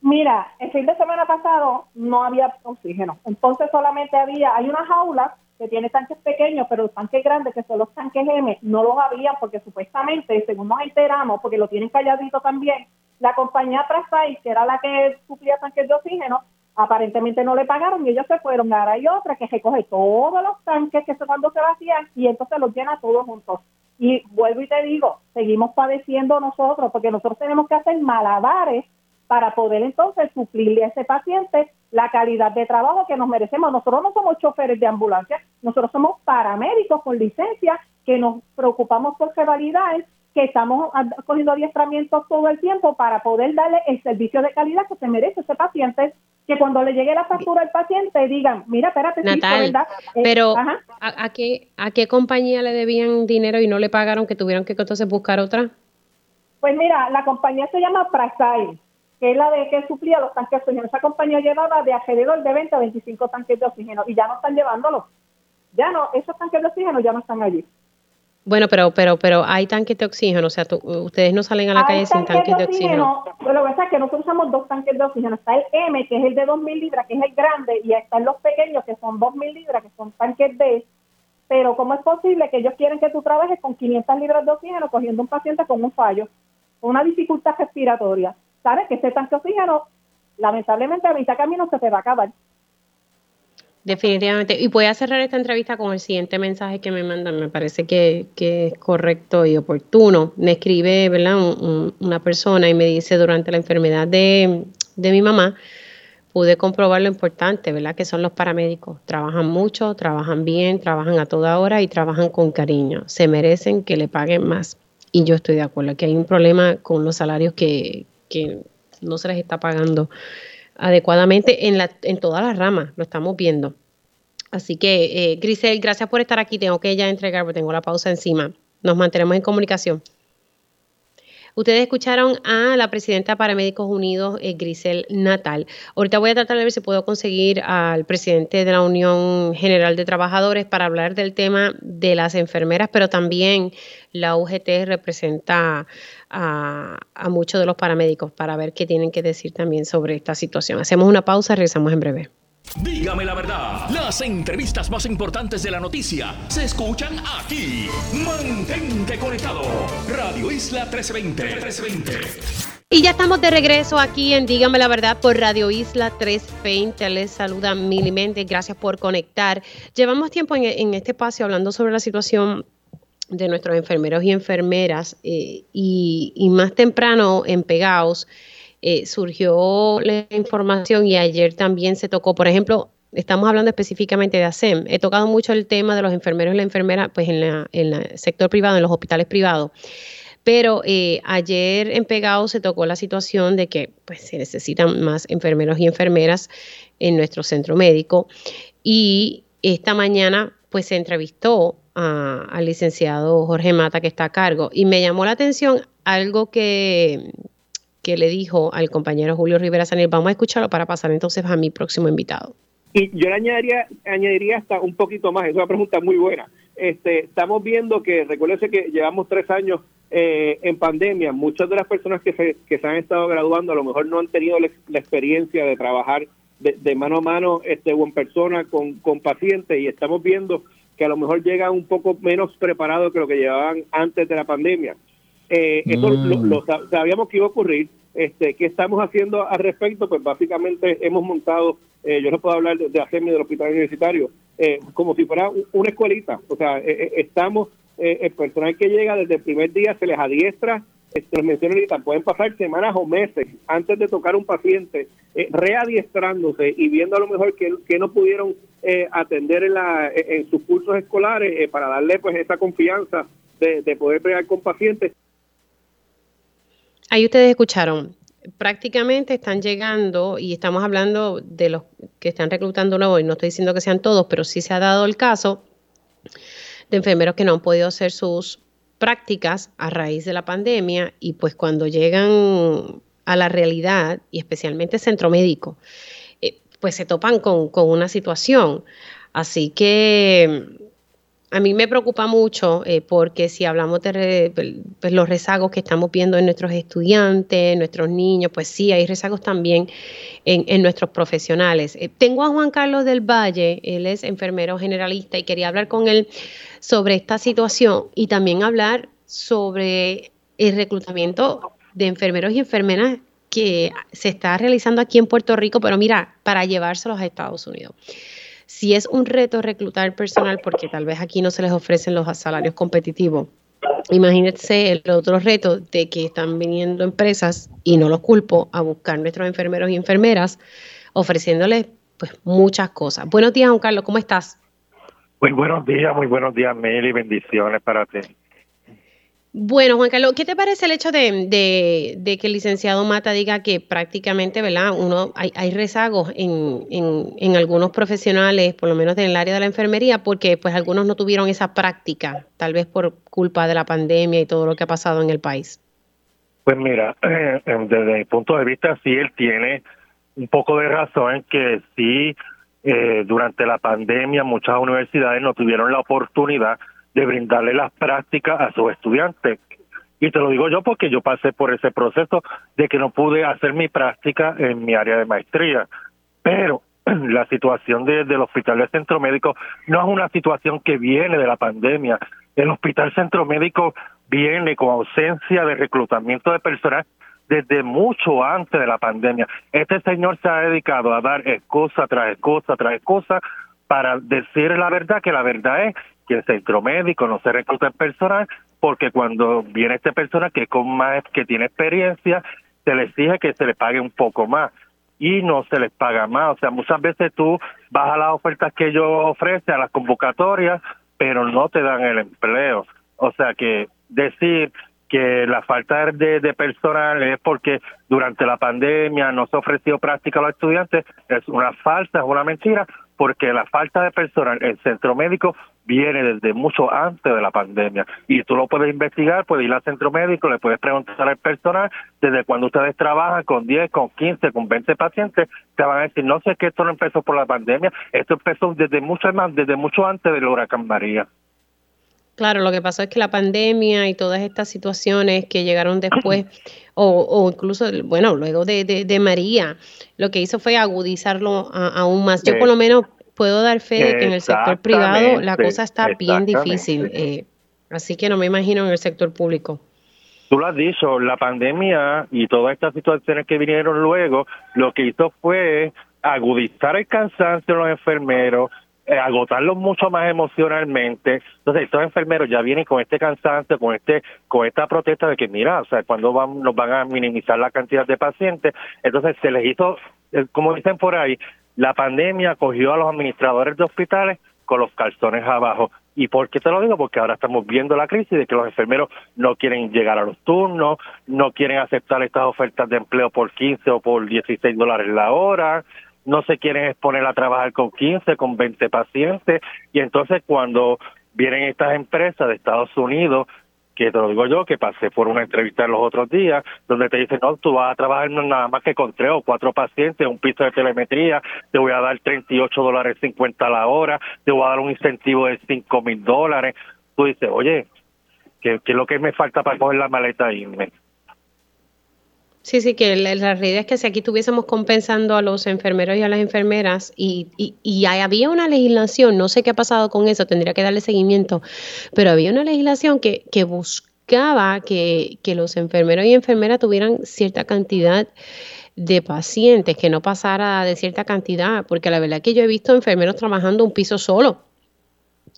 Mira, el fin de semana pasado no había oxígeno. Entonces solamente había, hay una jaula que tiene tanques pequeños, pero los tanques grandes, que son los tanques M, no los había porque supuestamente, según nos enteramos, porque lo tienen calladito también, la compañía Trasai, que era la que suplía tanques de oxígeno, aparentemente no le pagaron y ellos se fueron. Ahora hay otra que recoge todos los tanques que cuando se vacían y entonces los llena todos juntos. Y vuelvo y te digo, seguimos padeciendo nosotros porque nosotros tenemos que hacer malabares para poder entonces suplirle a ese paciente la calidad de trabajo que nos merecemos. Nosotros no somos choferes de ambulancia, nosotros somos paramédicos con licencia que nos preocupamos por rivalidades que estamos cogiendo adiestramientos todo el tiempo para poder darle el servicio de calidad que se merece ese paciente, que cuando le llegue la factura al paciente digan, mira, espérate, Natal, ¿verdad? Eh, pero ¿a, qué, ¿a qué compañía le debían dinero y no le pagaron que tuvieron que entonces buscar otra? Pues mira, la compañía se llama Prasai, que es la de que suplía los tanques de oxígeno. Esa compañía llevaba de alrededor de 20 a 25 tanques de oxígeno y ya no están llevándolos. Ya no, esos tanques de oxígeno ya no están allí. Bueno, pero pero pero hay tanques de oxígeno, o sea, ustedes no salen a la calle sin tanques de oxígeno. lo que pasa es que nosotros usamos dos tanques de oxígeno. Está el M, que es el de 2.000 libras, que es el grande, y están los pequeños, que son 2.000 libras, que son tanques D. Pero ¿cómo es posible que ellos quieren que tú trabajes con 500 libras de oxígeno cogiendo un paciente con un fallo, con una dificultad respiratoria? ¿Sabes que ese tanque de oxígeno, lamentablemente a mitad camino se te va a acabar? Definitivamente. Y voy a cerrar esta entrevista con el siguiente mensaje que me mandan. Me parece que, es correcto y oportuno. Me escribe ¿verdad? una persona y me dice, durante la enfermedad de, de mi mamá, pude comprobar lo importante, ¿verdad? Que son los paramédicos. Trabajan mucho, trabajan bien, trabajan a toda hora y trabajan con cariño. Se merecen que le paguen más. Y yo estoy de acuerdo que hay un problema con los salarios que, que no se les está pagando adecuadamente en, la, en todas las ramas, lo estamos viendo. Así que, eh, Grisel, gracias por estar aquí. Tengo que ya entregar porque tengo la pausa encima. Nos mantenemos en comunicación. Ustedes escucharon a la presidenta de Paramédicos Unidos, eh, Grisel Natal. Ahorita voy a tratar de ver si puedo conseguir al presidente de la Unión General de Trabajadores para hablar del tema de las enfermeras, pero también la UGT representa a, a muchos de los paramédicos para ver qué tienen que decir también sobre esta situación. Hacemos una pausa, regresamos en breve. Dígame la verdad, las entrevistas más importantes de la noticia se escuchan aquí. Mantente conectado. Radio Isla 1320. 1320. Y ya estamos de regreso aquí en Dígame la verdad por Radio Isla 320. Les saluda Milimente. Gracias por conectar. Llevamos tiempo en, este espacio hablando sobre la situación de nuestros enfermeros y enfermeras eh, y, más temprano en Pegaos eh, surgió la información y ayer también se tocó, por ejemplo, estamos hablando específicamente de ASEM. He tocado mucho el tema de los enfermeros y la enfermera, pues en, el sector privado, en los hospitales privados. Pero eh, ayer en Pegado se tocó la situación de que pues, se necesitan más enfermeros y enfermeras en nuestro centro médico. Y esta mañana pues se entrevistó al licenciado Jorge Mata que está a cargo. Y me llamó la atención algo que, que le dijo al compañero Julio Rivera Sanil. Vamos a escucharlo para pasar entonces a mi próximo invitado. Y yo le añadiría, añadiría hasta un poquito más, es una pregunta muy buena. Este, estamos viendo que, recuérdense que llevamos tres años eh, en pandemia, muchas de las personas que se, que se han estado graduando a lo mejor no han tenido la, experiencia de trabajar de, mano a mano este, o en persona con, con pacientes y estamos viendo que a lo mejor llegan un poco menos preparados que lo que llevaban antes de la pandemia. Eh, eso lo, mm. sabíamos que iba a ocurrir. Este, ¿Qué estamos haciendo al respecto? Pues básicamente hemos montado, eh, yo no puedo hablar de, de del hospital universitario, eh, como si fuera una escuelita. O sea, eh, estamos, el personal que llega desde el primer día se les adiestra, les menciono ahorita, pueden pasar semanas o meses antes de tocar un paciente, readiestrándose y viendo a lo mejor que, que no pudieron atender en, la, en sus cursos escolares para darle pues esa confianza de, de poder pegar con pacientes. Ahí ustedes escucharon, prácticamente están llegando, y estamos hablando de los que están reclutando nuevos, y no estoy diciendo que sean todos, pero sí se ha dado el caso de enfermeros que no han podido hacer sus prácticas a raíz de la pandemia y pues cuando llegan a la realidad, y especialmente centro médico, eh, pues se topan con, con una situación. Así que a mí me preocupa mucho eh, porque si hablamos de pues, los rezagos que estamos viendo en nuestros estudiantes, nuestros niños, pues sí, hay rezagos también en, nuestros profesionales. Eh, tengo a Juan Carlos del Valle, él es enfermero generalista y quería hablar con él sobre esta situación y también hablar sobre el reclutamiento de enfermeros y enfermeras que se está realizando aquí en Puerto Rico, pero mira, para llevárselos a Estados Unidos si es un reto reclutar personal, porque tal vez aquí no se les ofrecen los salarios competitivos, imagínense el otro reto de que están viniendo empresas, y no los culpo, a buscar nuestros enfermeros y enfermeras, ofreciéndoles pues muchas cosas. Buenos días, Juan Carlos, ¿cómo estás? Muy buenos días, muy buenos días, Meli, bendiciones para ti. Bueno, Juan Carlos, ¿qué te parece el hecho de, que el licenciado Mata diga que prácticamente, ¿verdad? Uno hay, rezagos en, en, algunos profesionales, por lo menos en el área de la enfermería, porque pues algunos no tuvieron esa práctica, tal vez por culpa de la pandemia y todo lo que ha pasado en el país. Pues mira, desde mi punto de vista, sí, él tiene un poco de razón en que sí, eh, durante la pandemia muchas universidades no tuvieron la oportunidad de brindarle las prácticas a sus estudiantes. Y te lo digo yo porque yo pasé por ese proceso de que no pude hacer mi práctica en mi área de maestría. Pero *clears throat* la situación del Hospital de Centro Médico no es una situación que viene de la pandemia. El Hospital Centro Médico viene con ausencia de reclutamiento de personal desde mucho antes de la pandemia. Este señor se ha dedicado a dar excusa tras excusa tras excusa para decir la verdad, que la verdad es que el centro médico no se recluta personal porque cuando viene este persona que con más que tiene experiencia se le exige que se le pague un poco más y no se les paga más. O sea, muchas veces tú vas a las ofertas que ellos ofrecen, a las convocatorias, pero no te dan el empleo. O sea que decir que la falta de, de, personal es porque durante la pandemia no se ofreció práctica a los estudiantes es una falsa, es una mentira, porque la falta de personal en centro médico viene desde mucho antes de la pandemia y tú lo puedes investigar, puedes ir al centro médico, le puedes preguntar al personal desde cuando ustedes trabajan con 10, con 15, con 20 pacientes, te van a decir, no sé que esto no empezó por la pandemia, esto empezó desde mucho más, desde mucho antes del huracán María. Claro, lo que pasó es que la pandemia y todas estas situaciones que llegaron después, o, incluso, bueno, luego de, María, lo que hizo fue agudizarlo aún más. Yo por lo menos puedo dar fe de que en el sector privado la cosa está bien difícil, eh, así que no me imagino en el sector público. Tú lo has dicho, la pandemia y todas estas situaciones que vinieron luego, lo que hizo fue agudizar el cansancio de los enfermeros, eh, agotarlos mucho más emocionalmente. Entonces, estos enfermeros ya vienen con este cansancio, con este con esta protesta de que, mira, o sea, cuando van, nos van a minimizar la cantidad de pacientes. Entonces, se les hizo, eh, como dicen por ahí, la pandemia cogió a los administradores de hospitales con los calzones abajo. ¿Y por qué te lo digo? Porque ahora estamos viendo la crisis de que los enfermeros no quieren llegar a los turnos, no quieren aceptar estas ofertas de empleo por 15 o por 16 dólares la hora, no se quieren exponer a trabajar con 15, con 20 pacientes, y entonces cuando vienen estas empresas de Estados Unidos, que te lo digo yo, que pasé por una entrevista los otros días, donde te dicen, no, tú vas a trabajar nada más que con tres o cuatro pacientes, un piso de telemetría, te voy a dar 38 dólares 50 a la hora, te voy a dar un incentivo de 5 mil dólares. Tú dices, oye, ¿qué, ¿qué, es lo que me falta para coger la maleta e irme? Sí, sí, que la, realidad es que si aquí estuviésemos compensando a los enfermeros y a las enfermeras y, y, había una legislación, no sé qué ha pasado con eso, tendría que darle seguimiento, pero había una legislación que, que buscaba que, que los enfermeros y enfermeras tuvieran cierta cantidad de pacientes, que no pasara de cierta cantidad, porque la verdad es que yo he visto enfermeros trabajando un piso solo,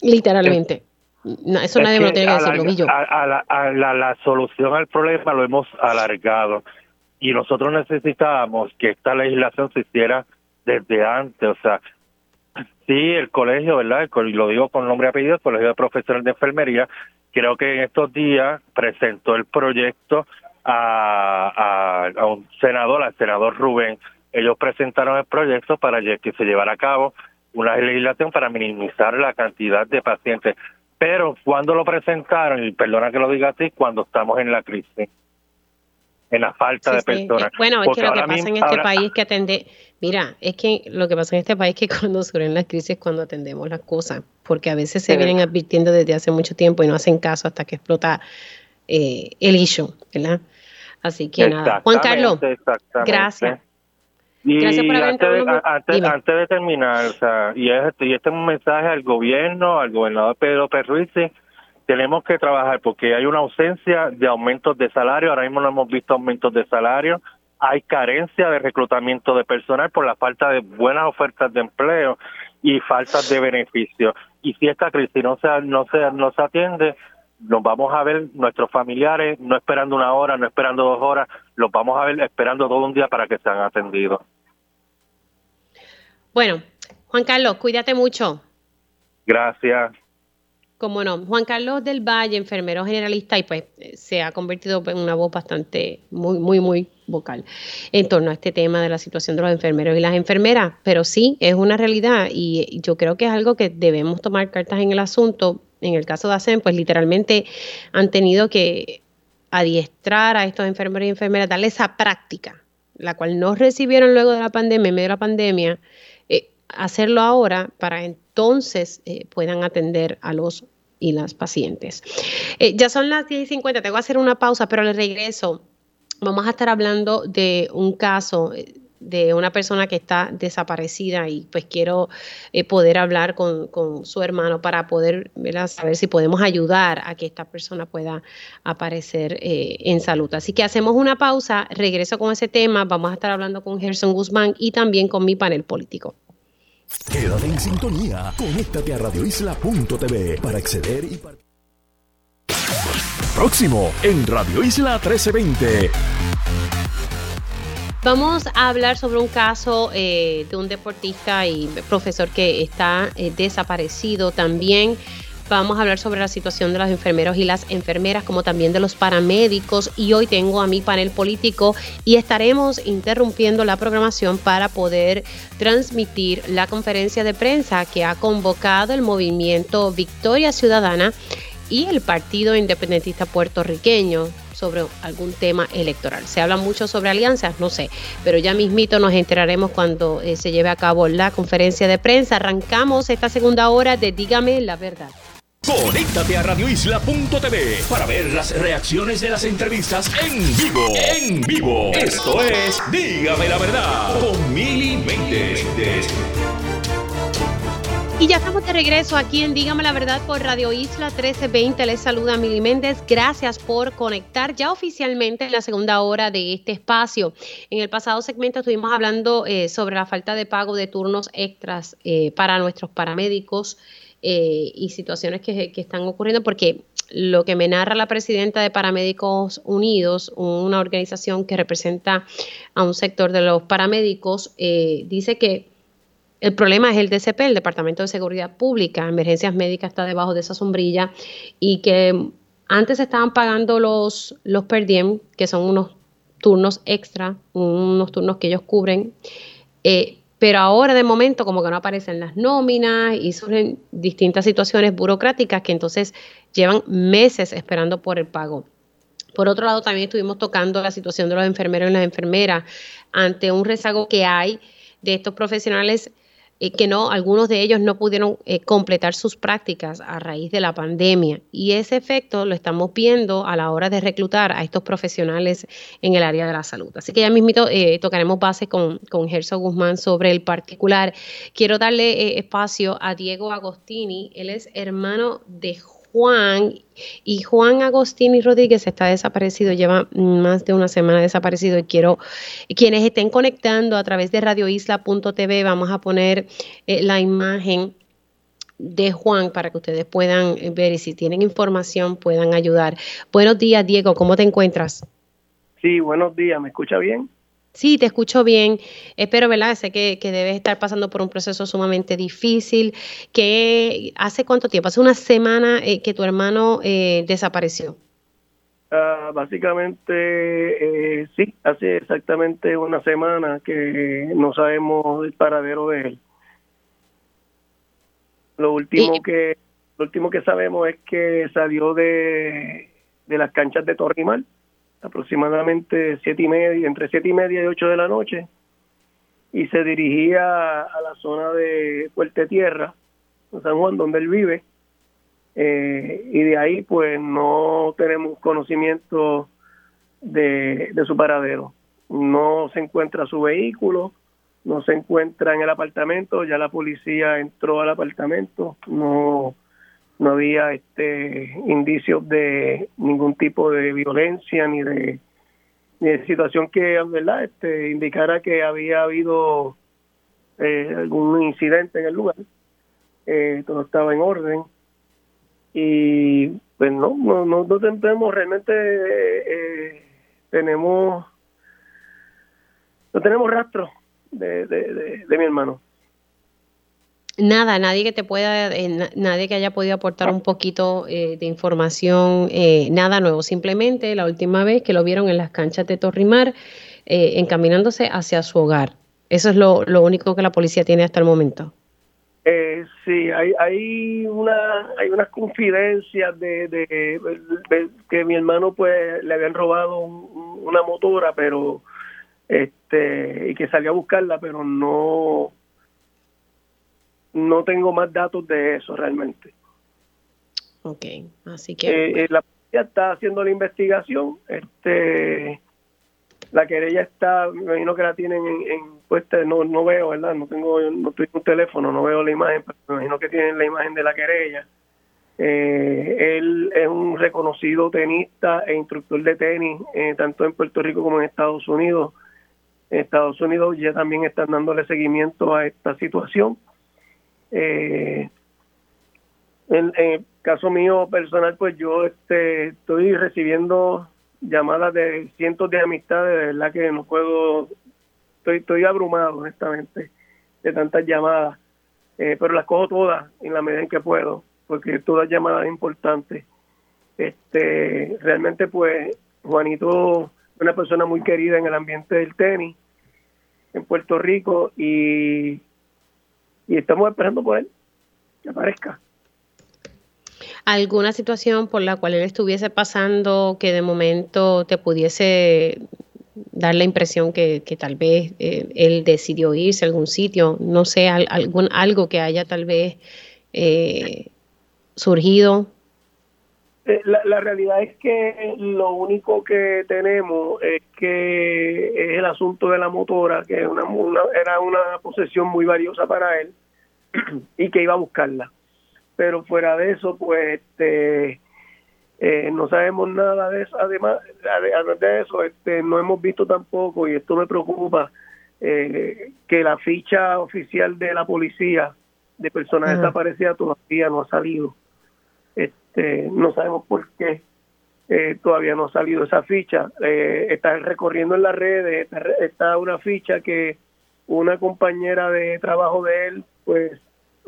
literalmente. eso nadie me lo tiene que decir, lo vi yo. A, la, la, solución al problema lo hemos alargado y nosotros necesitábamos que esta legislación se hiciera desde antes, o sea, sí, el colegio, ¿verdad? Y lo digo con nombre y apellido, el Colegio de Profesores de Enfermería, creo que en estos días presentó el proyecto a, a, un senador, al senador Rubén. Ellos presentaron el proyecto para que se llevara a cabo una legislación para minimizar la cantidad de pacientes. Pero cuando lo presentaron, y perdona que lo diga así, cuando estamos en la crisis en la falta de personas. Bueno, es que lo que pasa en este país es que atende, mira, es que lo que pasa en este país es que *laughs* cuando surgen las crisis es cuando atendemos las cosas, porque a veces se vienen advirtiendo desde hace mucho tiempo y no hacen caso hasta que explota eh, el issue, ¿verdad? Así que nada. Juan Carlos, gracias. gracias por haber antes, de, antes, de terminar, o sea, y este, y este es un mensaje al gobierno, al gobernador Pedro Perruiz, tenemos que trabajar porque hay una ausencia de aumentos de salario, ahora mismo no hemos visto aumentos de salario, hay carencia de reclutamiento de personal por la falta de buenas ofertas de empleo y falta de beneficios. Y si esta crisis no se, no se, no se atiende, nos vamos a ver nuestros familiares no esperando una hora, no esperando dos horas, los vamos a ver esperando todo un día para que sean atendidos. Bueno, Juan Carlos, cuídate mucho. Gracias. Como no, Juan Carlos del Valle, enfermero generalista, y pues eh, se ha convertido en una voz bastante, muy, muy, muy vocal en torno a este tema de la situación de los enfermeros y las enfermeras. Pero sí, es una realidad y yo creo que es algo que debemos tomar cartas en el asunto. En el caso de ASEM, pues literalmente han tenido que adiestrar a estos enfermeros y enfermeras, darle esa práctica, la cual no recibieron luego de la pandemia, en medio de la pandemia, eh, hacerlo ahora para entonces eh, puedan atender a los y las pacientes. Eh, ya son las 10 y 50, tengo que hacer una pausa, pero al regreso vamos a estar hablando de un caso de una persona que está desaparecida y pues quiero eh, poder hablar con, su hermano para poder saber si podemos ayudar a que esta persona pueda aparecer eh, en salud. Así que hacemos una pausa, regreso con ese tema, vamos a estar hablando con Gerson Guzmán y también con mi panel político. Quédate en sintonía, conéctate a radioisla.tv para acceder y Próximo en Radio Isla 1320. Vamos a hablar sobre un caso eh, de un deportista y profesor que está eh, desaparecido. También vamos a hablar sobre la situación de los enfermeros y las enfermeras, como también de los paramédicos. Y hoy tengo a mi panel político y estaremos interrumpiendo la programación para poder transmitir la conferencia de prensa que ha convocado el movimiento Victoria Ciudadana y el Partido Independentista Puertorriqueño sobre algún tema electoral. Se habla mucho sobre alianzas, no sé, pero ya mismito nos enteraremos cuando eh, se lleve a cabo la conferencia de prensa. Arrancamos esta segunda hora de Dígame la verdad. Conéctate a radioisla.tv para ver las reacciones de las entrevistas en vivo. En vivo. Esto es Dígame la verdad con Mili Méndez. Y ya estamos de regreso aquí en Dígame la Verdad por Radio Isla 1320. Les saluda Mili Méndez. Gracias por conectar ya oficialmente en la segunda hora de este espacio. En el pasado segmento estuvimos hablando eh, sobre la falta de pago de turnos extras eh, para nuestros paramédicos eh, y situaciones que, están ocurriendo porque lo que me narra la presidenta de Paramédicos Unidos, una organización que representa a un sector de los paramédicos, dice que el problema es el DCP, el Departamento de Seguridad Pública, Emergencias Médicas está debajo de esa sombrilla y que antes estaban pagando los, los per diem, que son unos turnos extra, unos turnos que ellos cubren, eh, pero ahora de momento como que no aparecen las nóminas y surgen distintas situaciones burocráticas que entonces llevan meses esperando por el pago. Por otro lado, también estuvimos tocando la situación de los enfermeros y las enfermeras ante un rezago que hay de estos profesionales eh, que no, algunos de ellos no pudieron eh, completar sus prácticas a raíz de la pandemia. Y ese efecto lo estamos viendo a la hora de reclutar a estos profesionales en el área de la salud. Así que ya mismito eh, tocaremos base con, con Gerson Guzmán sobre el particular. Quiero darle espacio a Diego Agostini. Él es hermano de Juan y Juan Agostini Rodríguez está desaparecido, lleva más de una semana desaparecido y quiero, quienes estén conectando a través de radioisla.tv, vamos a poner eh, la imagen de Juan para que ustedes puedan ver y si tienen información puedan ayudar. Buenos días, Diego, ¿cómo te encuentras? Sí, buenos días, ¿me escucha bien? Sí, te escucho bien. Espero, ¿verdad? Sé que, que, debes estar pasando por un proceso sumamente difícil. Que ¿Hace cuánto tiempo? Hace una semana eh, que tu hermano eh, desapareció. Ah, básicamente, eh, sí, hace exactamente una semana que no sabemos el paradero de él. Lo último que lo último que sabemos es que salió de, de las canchas de Torrimal aproximadamente siete y media, entre siete y media y ocho de la noche, y se dirigía a la zona de Puerto Tierra, San Juan, donde él vive, eh, y de ahí pues no tenemos conocimiento de, de su paradero. No se encuentra su vehículo, no se encuentra en el apartamento, ya la policía entró al apartamento, no no había este indicios de ningún tipo de violencia ni de, situación que verdad este indicara que había habido eh, algún incidente en el lugar. Eh, todo estaba en orden. Y pues no no no, tenemos realmente eh, tenemos no tenemos rastro de, de mi hermano Nada, nadie que te pueda, eh, nadie que haya podido aportar un poquito eh, de información, eh, nada nuevo. Simplemente la última vez que lo vieron en las canchas de Torrimar, encaminándose hacia su hogar. Eso es lo, único que la policía tiene hasta el momento. Eh, sí, hay, hay una hay unas confidencias de, de, que mi hermano pues le habían robado una motora, pero este y que salió a buscarla, pero no no tengo más datos de eso realmente. Ok, así que eh, eh, la policía está haciendo la investigación, este la querella está, me imagino que la tienen en, puesta, no, no veo, ¿verdad? No tengo, no estoy un teléfono, no veo la imagen, pero me imagino que tienen la imagen de la querella. Eh, él es un reconocido tenista e instructor de tenis, eh, tanto en Puerto Rico como en Estados Unidos. En Estados Unidos ya también están dándole seguimiento a esta situación. Eh, en, el caso mío personal, pues yo este, estoy recibiendo llamadas de cientos de amistades, de verdad que no puedo, estoy, estoy abrumado honestamente de tantas llamadas, eh, pero las cojo todas en la medida en que puedo, porque todas llamadas importantes. Este, realmente pues Juanito es una persona muy querida en el ambiente del tenis en Puerto Rico y, y estamos esperando por él que aparezca alguna situación por la cual él estuviese pasando que de momento te pudiese dar la impresión que, tal vez eh, él decidió irse a algún sitio, no sé, algún, algo que haya tal vez eh, surgido? Eh, la, realidad es que lo único que tenemos es que es el asunto de la motora, que una, era una posesión muy valiosa para él *clears throat* y que iba a buscarla pero fuera de eso, pues este, eh, no sabemos nada de eso. Además, además de eso, este, no hemos visto tampoco, y esto me preocupa, eh, que la ficha oficial de la policía de personas desaparecidas todavía no ha salido. Este, no sabemos por qué eh, todavía no ha salido esa ficha. está recorriendo en las redes, está, una ficha que una compañera de trabajo de él, pues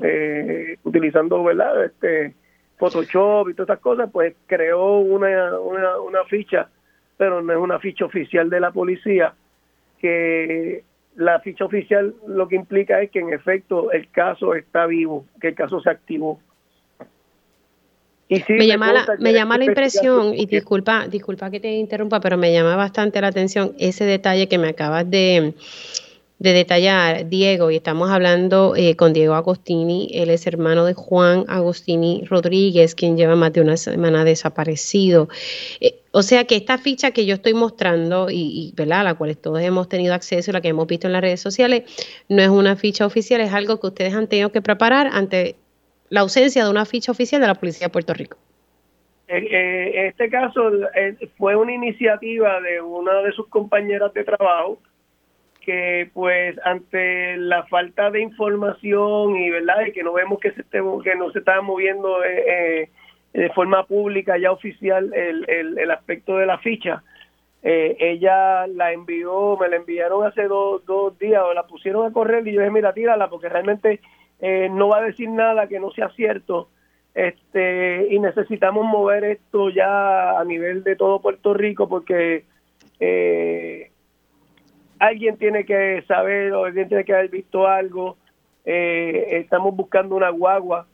eh, utilizando verdad este Photoshop y todas estas cosas pues creó una, una, ficha pero no es una ficha oficial de la policía que la ficha oficial lo que implica es que en efecto el caso está vivo que el caso se activó y me, llama la, me llama la impresión, y disculpa, disculpa que te interrumpa, pero me llama bastante la atención ese detalle que me acabas de, de detallar, Diego, y estamos hablando eh, con Diego Agostini, él es hermano de Juan Agostini Rodríguez, quien lleva más de una semana desaparecido. Eh, o sea que esta ficha que yo estoy mostrando, y, ¿verdad? a la cual todos hemos tenido acceso, la que hemos visto en las redes sociales, no es una ficha oficial, es algo que ustedes han tenido que preparar ante la ausencia de una ficha oficial de la Policía de Puerto Rico. En este caso fue una iniciativa de una de sus compañeras de trabajo que pues ante la falta de información y verdad y que no vemos que se esté, que no se está moviendo eh, eh, de forma pública ya oficial el, el, aspecto de la ficha eh, ella la envió me la enviaron hace dos, dos días o la pusieron a correr y yo dije mira tírala porque realmente no va a decir nada que no sea cierto este y necesitamos mover esto ya a nivel de todo Puerto Rico porque eh, alguien tiene que saber o alguien tiene que haber visto algo. Eh, estamos buscando una guagua,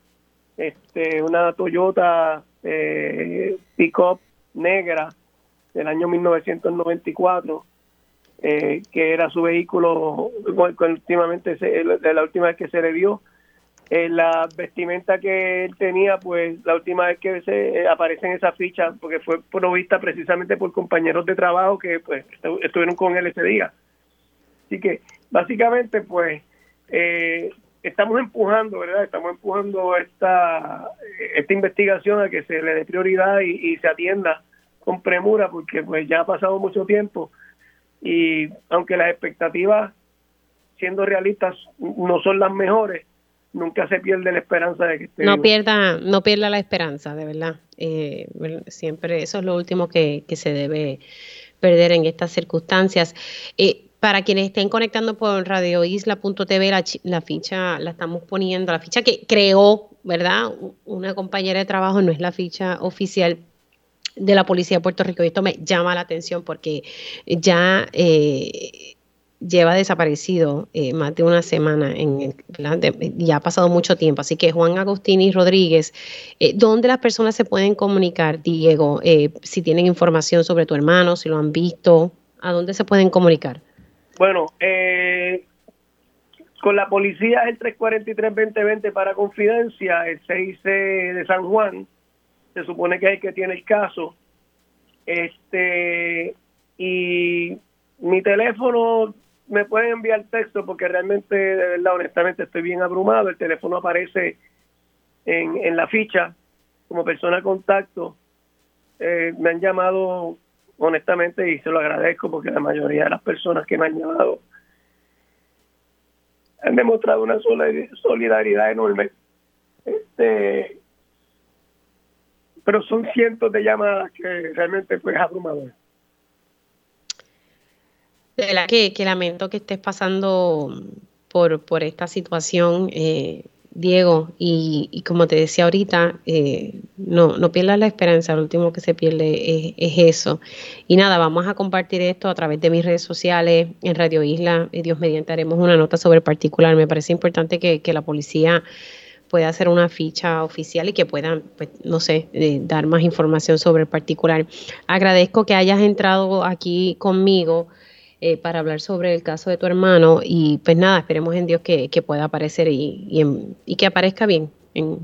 este, una Toyota eh, Pickup negra del año 1994, eh, que era su vehículo últimamente de la última vez que se le vio. Eh, la vestimenta que él tenía, pues la última vez que se aparece en esa ficha, porque fue provista precisamente por compañeros de trabajo que pues estuvieron con él ese día. Así que básicamente pues eh, estamos empujando, ¿verdad? Estamos empujando esta, esta investigación a que se le dé prioridad y, se atienda con premura porque pues ya ha pasado mucho tiempo y aunque las expectativas siendo realistas no son las mejores nunca se pierde la esperanza de que esté no pierda no pierda la esperanza de verdad eh, siempre eso es lo último que, que se debe perder en estas circunstancias eh, para quienes estén conectando por radioisla.tv, la, la ficha la estamos poniendo, la ficha que creó, ¿verdad? Una compañera de trabajo, no es la ficha oficial de la Policía de Puerto Rico. Y esto me llama la atención porque ya eh, lleva desaparecido eh, más de una semana en ya ha pasado mucho tiempo. Así que Juan Agostini Rodríguez, eh, ¿dónde las personas se pueden comunicar, Diego? Eh, si tienen información sobre tu hermano, si lo han visto, ¿a dónde se pueden comunicar? Bueno, con la policía es el 343-2020 para confidencia, el 6 de San Juan, se supone que es el que tiene el caso. Este, y mi teléfono me pueden enviar texto porque realmente, de verdad, honestamente estoy bien abrumado. El teléfono aparece en, en la ficha como persona contacto. Eh, me han llamado honestamente y se lo agradezco porque la mayoría de las personas que me han llamado han demostrado una solidaridad enorme. Este, pero son cientos de llamadas que realmente pues abrumador. De verdad que, lamento que estés pasando por, por esta situación, eh, Diego, y, como te decía ahorita, eh, no, no pierdas la esperanza, lo último que se pierde es, eso. Y nada, vamos a compartir esto a través de mis redes sociales, en Radio Isla, y Dios mediante haremos una nota sobre particular. Me parece importante que, que la policía pueda hacer una ficha oficial y que puedan, pues, no sé, eh, dar más información sobre el particular. Agradezco que hayas entrado aquí conmigo eh, para hablar sobre el caso de tu hermano y pues nada, esperemos en Dios que, pueda aparecer y, y, que aparezca bien en,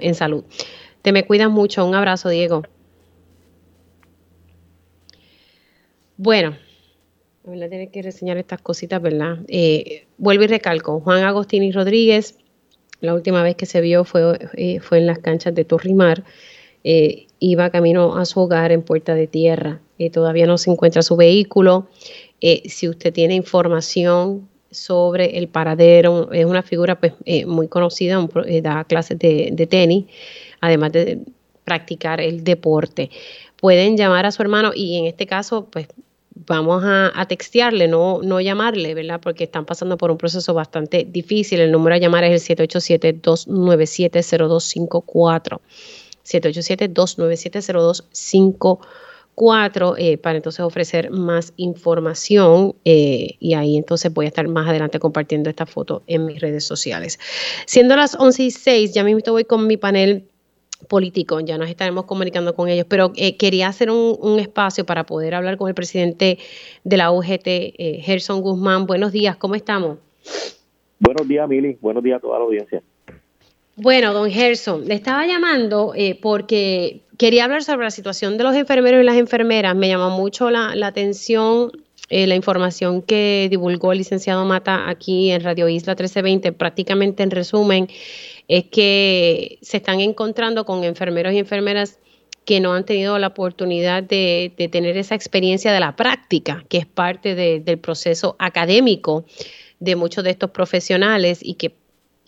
en salud. Te me cuidas mucho, un abrazo Diego. Bueno, voy a que reseñar estas cositas, ¿verdad? Eh, vuelvo y recalco, Juan Agostini Rodríguez, la última vez que se vio fue, eh, fue en las canchas de Torrimar, iba camino a su hogar en Puerta de Tierra, todavía no se encuentra su vehículo, eh, si usted tiene información sobre el paradero, es una figura pues, eh, muy conocida, eh, da clases de, tenis, además de practicar el deporte. Pueden llamar a su hermano y en este caso, pues vamos a, a, textearle, no, no llamarle, ¿verdad? Porque están pasando por un proceso bastante difícil. El número a llamar es el 787-297-0254. 787-297-0254 cuatro eh, para entonces ofrecer más información eh, y ahí entonces voy a estar más adelante compartiendo esta foto en mis redes sociales. Siendo las 11 y 6, ya mismo voy con mi panel político, ya nos estaremos comunicando con ellos, pero eh, quería hacer un, espacio para poder hablar con el presidente de la UGT, Gerson Guzmán. Buenos días, ¿cómo estamos? Buenos días, Mili. Buenos días a toda la audiencia. Bueno, don Gerson, le estaba llamando porque quería hablar sobre la situación de los enfermeros y las enfermeras. Me llamó mucho la, atención eh, la información que divulgó el licenciado Mata aquí en Radio Isla 1320. Prácticamente en resumen, es que se están encontrando con enfermeros y enfermeras que no han tenido la oportunidad de, tener esa experiencia de la práctica, que es parte del proceso académico de muchos de estos profesionales y que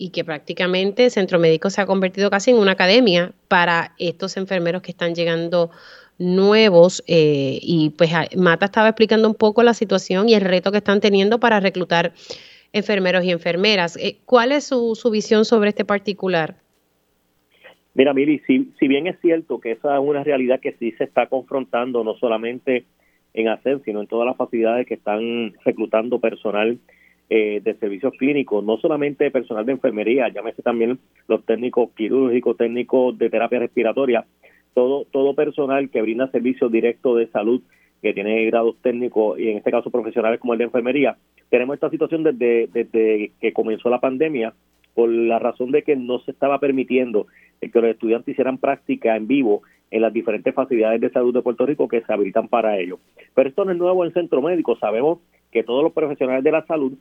y que prácticamente el Centro Médico se ha convertido casi en una academia para estos enfermeros que están llegando nuevos eh, y pues Mata estaba explicando un poco la situación y el reto que están teniendo para reclutar enfermeros y enfermeras. Eh, ¿Cuál es su, visión sobre este particular? Mira, Mili, si, si bien es cierto que esa es una realidad que sí se está confrontando no solamente en ACEN, sino en todas las facilidades que están reclutando personal eh, de servicios clínicos, no solamente personal de enfermería, llámese también los técnicos quirúrgicos, técnicos de terapia respiratoria, todo, todo personal que brinda servicios directos de salud, que tiene grados técnicos y en este caso profesionales como el de enfermería. Tenemos esta situación desde, desde que comenzó la pandemia por la razón de que no se estaba permitiendo que los estudiantes hicieran práctica en vivo en las diferentes facilidades de salud de Puerto Rico que se habilitan para ello. Pero esto no es nuevo en centro médico, sabemos que todos los profesionales de la salud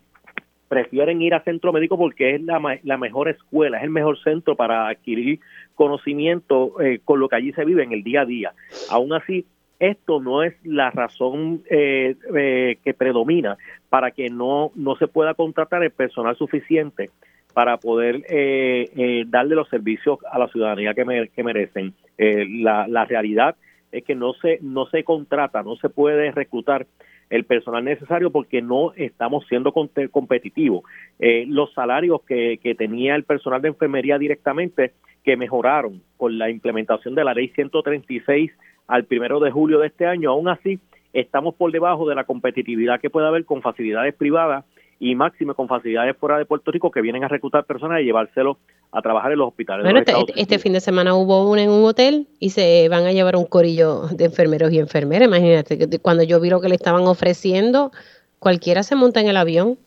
prefieren ir a centro médico porque es la, la mejor escuela, es el mejor centro para adquirir conocimiento eh, con lo que allí se vive en el día a día. Aún así, esto no es la razón eh, eh, que predomina para que no, no se pueda contratar el personal suficiente para poder darle los servicios a la ciudadanía que, que merecen. la, la realidad es que no se, no se contrata, no se puede reclutar el personal necesario porque no estamos siendo competitivos. Eh, los salarios que, que tenía el personal de enfermería directamente, que mejoraron con la implementación de la ley 136 al primero de julio de este año, aún así estamos por debajo de la competitividad que puede haber con facilidades privadas y máxime con facilidades fuera de Puerto Rico que vienen a reclutar personas y llevárselos a trabajar en los hospitales. Bueno, este, este fin de semana hubo uno en un hotel y se van a llevar un corillo de enfermeros y enfermeras. Imagínate, cuando yo vi lo que le estaban ofreciendo, cualquiera se monta en el avión.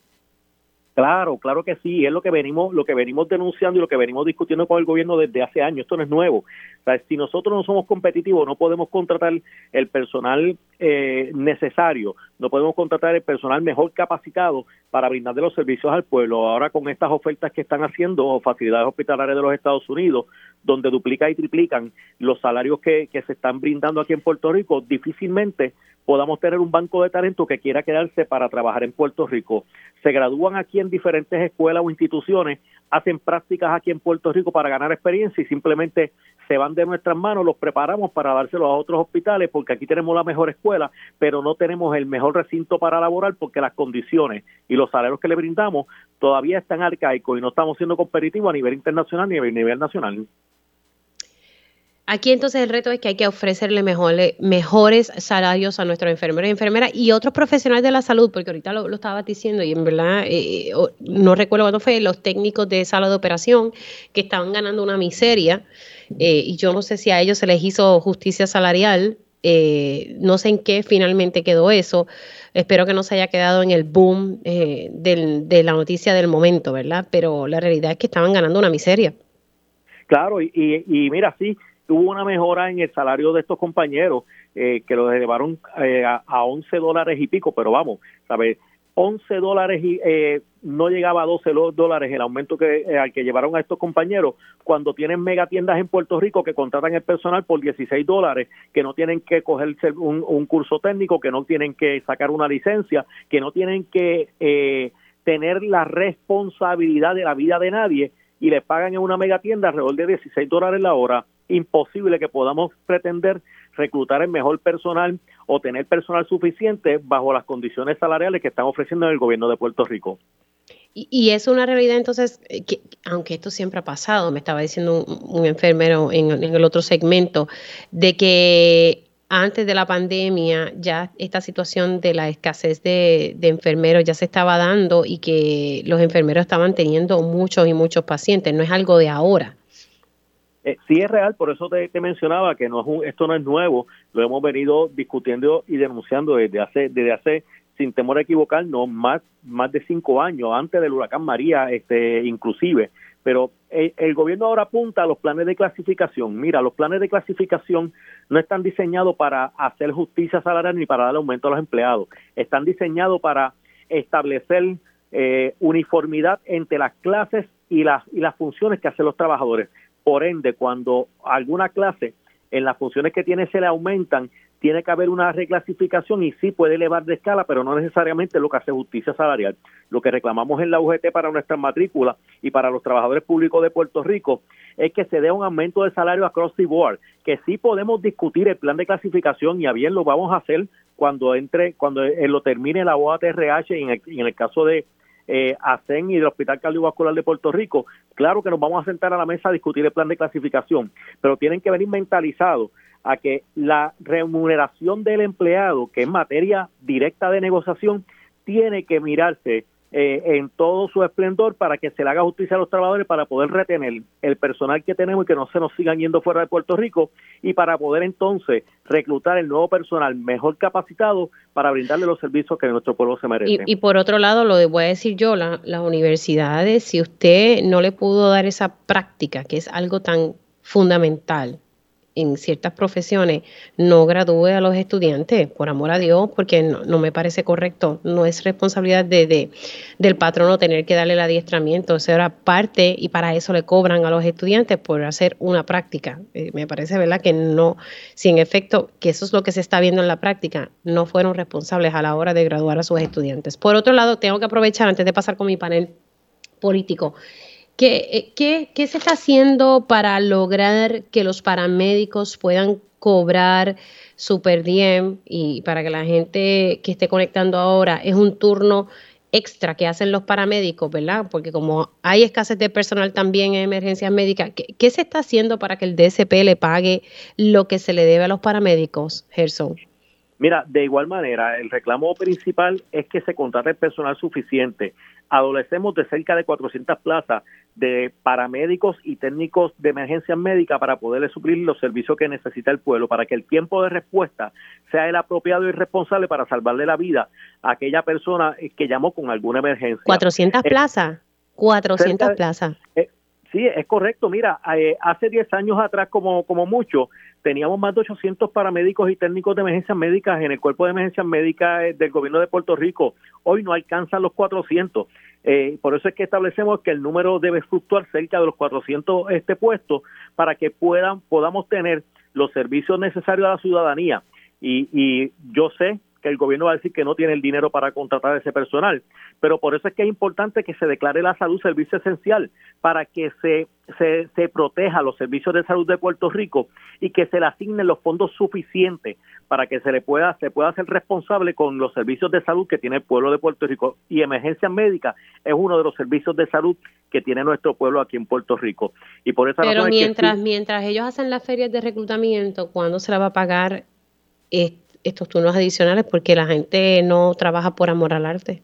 Claro, claro que sí, es lo que venimos, lo que venimos denunciando y lo que venimos discutiendo con el gobierno desde hace años. Esto no es nuevo. O sea, si nosotros no somos competitivos, no podemos contratar el personal eh, necesario, no podemos contratar el personal mejor capacitado para brindarle los servicios al pueblo. Ahora con estas ofertas que están haciendo facilidades hospitalarias de los Estados Unidos, donde duplican y triplican los salarios que, que se están brindando aquí en Puerto Rico, difícilmente podamos tener un banco de talento que quiera quedarse para trabajar en Puerto Rico. Se gradúan aquí en diferentes escuelas o instituciones, hacen prácticas aquí en Puerto Rico para ganar experiencia y simplemente se van de nuestras manos, los preparamos para dárselos a otros hospitales porque aquí tenemos la mejor escuela, pero no tenemos el mejor recinto para laborar porque las condiciones y los salarios que le brindamos todavía están arcaicos y no estamos siendo competitivos a nivel internacional ni a nivel nacional. Aquí entonces el reto es que hay que ofrecerle mejores, mejores salarios a nuestros enfermeros y enfermeras y otros profesionales de la salud, porque ahorita lo, estaba diciendo y en verdad eh, eh, no recuerdo cuándo fue, los técnicos de sala de operación que estaban ganando una miseria eh, y yo no sé si a ellos se les hizo justicia salarial, no sé en qué finalmente quedó eso, espero que no se haya quedado en el boom de la noticia del momento, ¿verdad? Pero la realidad es que estaban ganando una miseria. Claro, y, y mira, sí hubo una mejora en el salario de estos compañeros eh, que los elevaron eh, a, a, 11 dólares y pico, pero vamos, ¿sabes? 11 dólares y eh, no llegaba a 12 dólares el aumento que al que llevaron a estos compañeros cuando tienen megatiendas en Puerto Rico que contratan el personal por 16 dólares, que no tienen que coger un, un curso técnico, que no tienen que sacar una licencia, que no tienen que tener la responsabilidad de la vida de nadie y le pagan en una megatienda alrededor de 16 dólares la hora imposible que podamos pretender reclutar el mejor personal o tener personal suficiente bajo las condiciones salariales que están ofreciendo el gobierno de Puerto Rico. Y, es una realidad entonces, eh, que, aunque esto siempre ha pasado, me estaba diciendo un, enfermero en, el otro segmento, de que antes de la pandemia ya esta situación de la escasez de, enfermeros ya se estaba dando y que los enfermeros estaban teniendo muchos y muchos pacientes, no es algo de ahora. Eh, sí es real, por eso te, mencionaba que no es esto no es nuevo, lo hemos venido discutiendo y denunciando desde hace, desde hace sin temor a equivocarnos, más, de cinco años, antes del huracán María, este, inclusive. Pero el, el, gobierno ahora apunta a los planes de clasificación. Mira, los planes de clasificación no están diseñados para hacer justicia salarial ni para dar aumento a los empleados. Están diseñados para establecer eh, uniformidad entre las clases y las, y las funciones que hacen los trabajadores. Por ende, cuando alguna clase en las funciones que tiene se le aumentan, tiene que haber una reclasificación y sí puede elevar de escala, pero no necesariamente lo que hace justicia salarial. Lo que reclamamos en la UGT para nuestras matrículas y para los trabajadores públicos de Puerto Rico es que se dé un aumento de salario across the board, que sí podemos discutir el plan de clasificación y a bien lo vamos a hacer cuando entre, cuando lo termine la OATRH en el caso de eh, y del Hospital Cardiovascular de Puerto Rico, claro que nos vamos a sentar a la mesa a discutir el plan de clasificación, pero tienen que venir mentalizados a que la remuneración del empleado, que es materia directa de negociación, tiene que mirarse eh, en todo su esplendor para que se le haga justicia a los trabajadores, para poder retener el personal que tenemos y que no se nos sigan yendo fuera de Puerto Rico y para poder entonces reclutar el nuevo personal mejor capacitado para brindarle los servicios que nuestro pueblo se merece. Y, por otro lado, lo voy a decir yo, las universidades, si usted no le pudo dar esa práctica, que es algo tan fundamental, en ciertas profesiones no gradúe a los estudiantes, por amor a Dios, porque no, me parece correcto. No es responsabilidad de, del patrono tener que darle el adiestramiento. Eso era parte y para eso le cobran a los estudiantes por hacer una práctica. Eh, me parece, ¿verdad?, que no, si en efecto, que eso es lo que se está viendo en la práctica, no fueron responsables a la hora de graduar a sus estudiantes. Por otro lado, tengo que aprovechar antes de pasar con mi panel político eh, ¿Qué, qué, se está haciendo para lograr que los paramédicos puedan cobrar super diem y para que la gente que esté conectando ahora es un turno extra que hacen los paramédicos, ¿verdad? Porque como hay escasez de personal también en emergencias médicas, ¿qué, qué se está haciendo para que el DSP le pague lo que se le debe a los paramédicos, Gerson? Mira, de igual manera, el reclamo principal es que se contrate el personal suficiente. Adolecemos de cerca de 400 plazas de paramédicos y técnicos de emergencia médica para poderle suplir los servicios que necesita el pueblo, para que el tiempo de respuesta sea el apropiado y responsable para salvarle la vida a aquella persona que llamó con alguna emergencia. 400 eh, plazas, 400 plazas. Eh, sí, es correcto. Mira, eh, hace 10 años atrás, como, como mucho, teníamos más de 800 paramédicos y técnicos de emergencias médicas en el cuerpo de emergencias médicas eh, del gobierno de Puerto Rico. Hoy no alcanzan los 400. Eh, por eso es que establecemos que el número debe fluctuar cerca de los 400 este puestos para que puedan podamos tener los servicios necesarios a la ciudadanía. Y, y yo sé que el gobierno va a decir que no tiene el dinero para contratar a ese personal. Pero por eso es que es importante que se declare la salud servicio esencial para que se, se, se proteja los servicios de salud de Puerto Rico y que se le asignen los fondos suficientes para que se le pueda se pueda hacer responsable con los servicios de salud que tiene el pueblo de Puerto Rico. Y emergencia médica es uno de los servicios de salud que tiene nuestro pueblo aquí en Puerto Rico. Y por esa pero mientras mientras ellos hacen las ferias de reclutamiento ¿cuándo se la va a pagar estos turnos adicionales porque la gente no trabaja por amor al arte.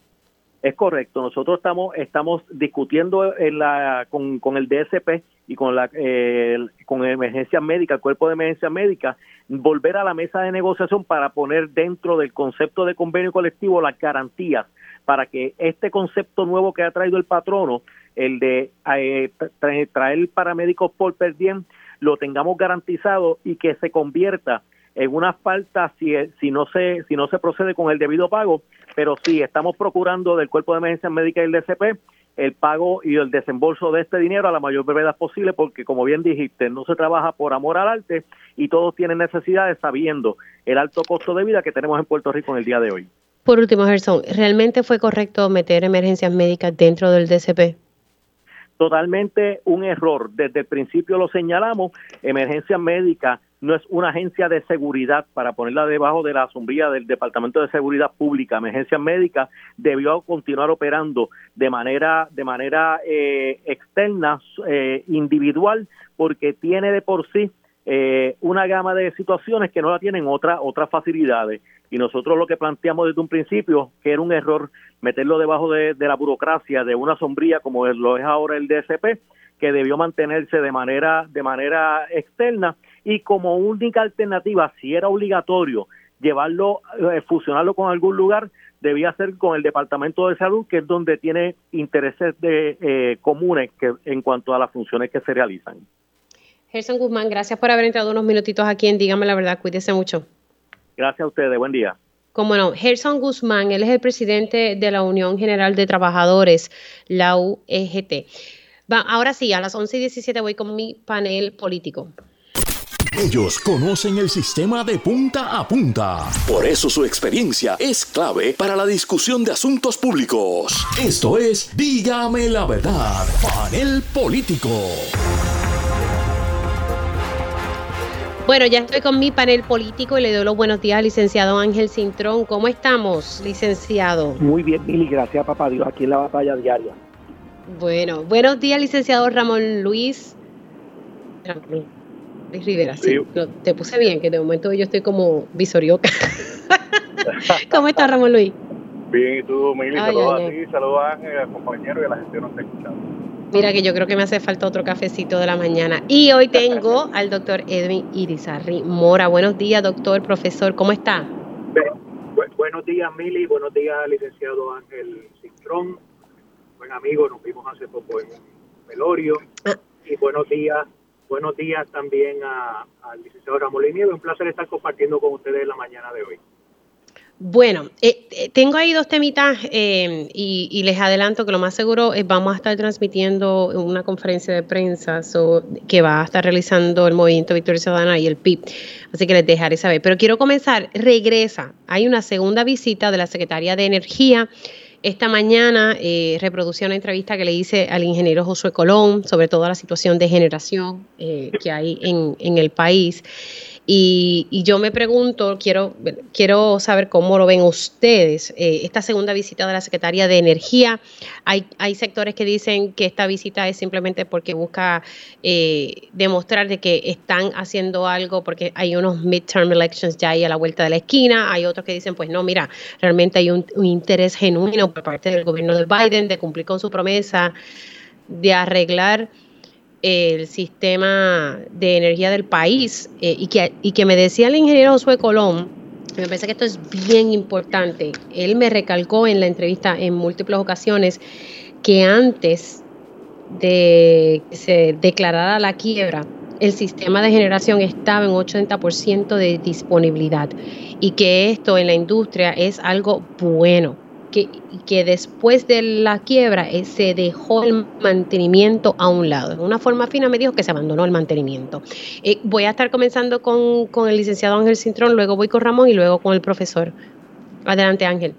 Es correcto, nosotros estamos estamos discutiendo con, con el DSP y con la eh, con emergencia médica, el cuerpo de emergencia médica, volver a la mesa de negociación para poner dentro del concepto de convenio colectivo las garantías para que este concepto nuevo que ha traído el patrono, el de eh, traer paramédicos por per diem, lo tengamos garantizado y que se convierta en una falta si, si no se si no se procede con el debido pago, pero sí estamos procurando del cuerpo de emergencia médica y el DCP el pago y el desembolso de este dinero a la mayor brevedad posible, porque como bien dijiste, no se trabaja por amor al arte y todos tienen necesidades sabiendo el alto costo de vida que tenemos en Puerto Rico en el día de hoy. Por último, Gerson, ¿realmente fue correcto meter emergencias médicas dentro del DCP? Totalmente un error. Desde el principio lo señalamos, emergencias médicas no es una agencia de seguridad para ponerla debajo de la sombrilla del Departamento de Seguridad Pública. Emergencia Médica debió continuar operando de manera de manera eh, externa, eh, individual, porque tiene de por sí eh, una gama de situaciones que no la tienen otra, otras facilidades. Y nosotros lo que planteamos desde un principio, que era un error meterlo debajo de, de la burocracia, de una sombrilla como lo es ahora el DSP, que debió mantenerse de manera, de manera externa y como única alternativa, si era obligatorio llevarlo, eh, fusionarlo con algún lugar, debía ser con el Departamento de Salud, que es donde tiene intereses de, eh, comunes que, en cuanto a las funciones que se realizan. Gerson Guzmán, gracias por haber entrado unos minutitos aquí en Dígame la Verdad. Cuídese mucho. Gracias a ustedes. Buen día. Como no, Gerson Guzmán, él es el presidente de la Unión General de Trabajadores, la UEGT. Va, ahora sí, a las 11 y 17 voy con mi panel político. Ellos conocen el sistema de punta a punta. Por eso su experiencia es clave para la discusión de asuntos públicos. Esto es Dígame la verdad, panel político. Bueno, ya estoy con mi panel político y le doy los buenos días al licenciado Ángel Cintrón. ¿Cómo estamos, licenciado? Muy bien, Mili, gracias papá Dios, aquí en la batalla diaria. Bueno, buenos días, licenciado Ramón Luis. Luis Rivera, sí. te puse bien, que de momento yo estoy como visorioca. *laughs* ¿Cómo está Ramón Luis? Bien, y tú, Mili, saludos a ti, saludos a Ángel, al compañero y a la gente que nos está escuchando. Mira que yo creo que me hace falta otro cafecito de la mañana. Y hoy tengo *laughs* al doctor Edwin Irizarri Mora. Buenos días, doctor, profesor, ¿cómo está? buenos días, Mili, buenos días, licenciado Ángel Cintrón, buen amigo, nos vimos hace poco en Velorio. Ah. Y buenos días buenos días también al licenciado Ramón Nieve. Un placer estar compartiendo con ustedes la mañana de hoy. Bueno, eh, eh, tengo ahí dos temitas eh, y, les adelanto que lo más seguro es vamos a estar transmitiendo una conferencia de prensa que va a estar realizando el Movimiento Victoria Ciudadana y el PIB. Así que les dejaré saber. Pero quiero comenzar. Regresa. Hay una segunda visita de la Secretaría de Energía esta mañana eh, una entrevista que le hice al ingeniero Josué Colón sobre toda la situación de generación eh, que hay en, el país. Y, yo me pregunto, quiero, quiero saber cómo lo ven ustedes, eh, esta segunda visita de la Secretaría de Energía. Hay, hay sectores que dicen que esta visita es simplemente porque busca eh, demostrar de que están haciendo algo porque hay unos midterm elections ya ahí a la vuelta de la esquina. Hay otros que dicen, pues no, mira, realmente hay un, un interés genuino por parte del gobierno de Biden de cumplir con su promesa de arreglar el sistema de energía del país eh, y, que, y que me decía el ingeniero Josué Colón, me parece que esto es bien importante, él me recalcó en la entrevista en múltiples ocasiones que antes de que se declarara la quiebra, el sistema de generación estaba en 80% de disponibilidad y que esto en la industria es algo bueno que, que después de la quiebra eh, se dejó el mantenimiento a un lado. De una forma fina me dijo que se abandonó el mantenimiento. Eh, voy a estar comenzando con, con el licenciado Ángel Cintrón, luego voy con Ramón y luego con el profesor. Adelante Ángel.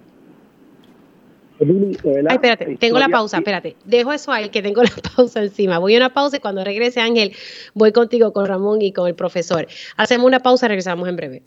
Ay, espérate, tengo la pausa, espérate. Dejo eso ahí, que tengo *laughs* la pausa encima. Voy a una pausa y cuando regrese Ángel, voy contigo, con Ramón y con el profesor. Hacemos una pausa, regresamos en breve.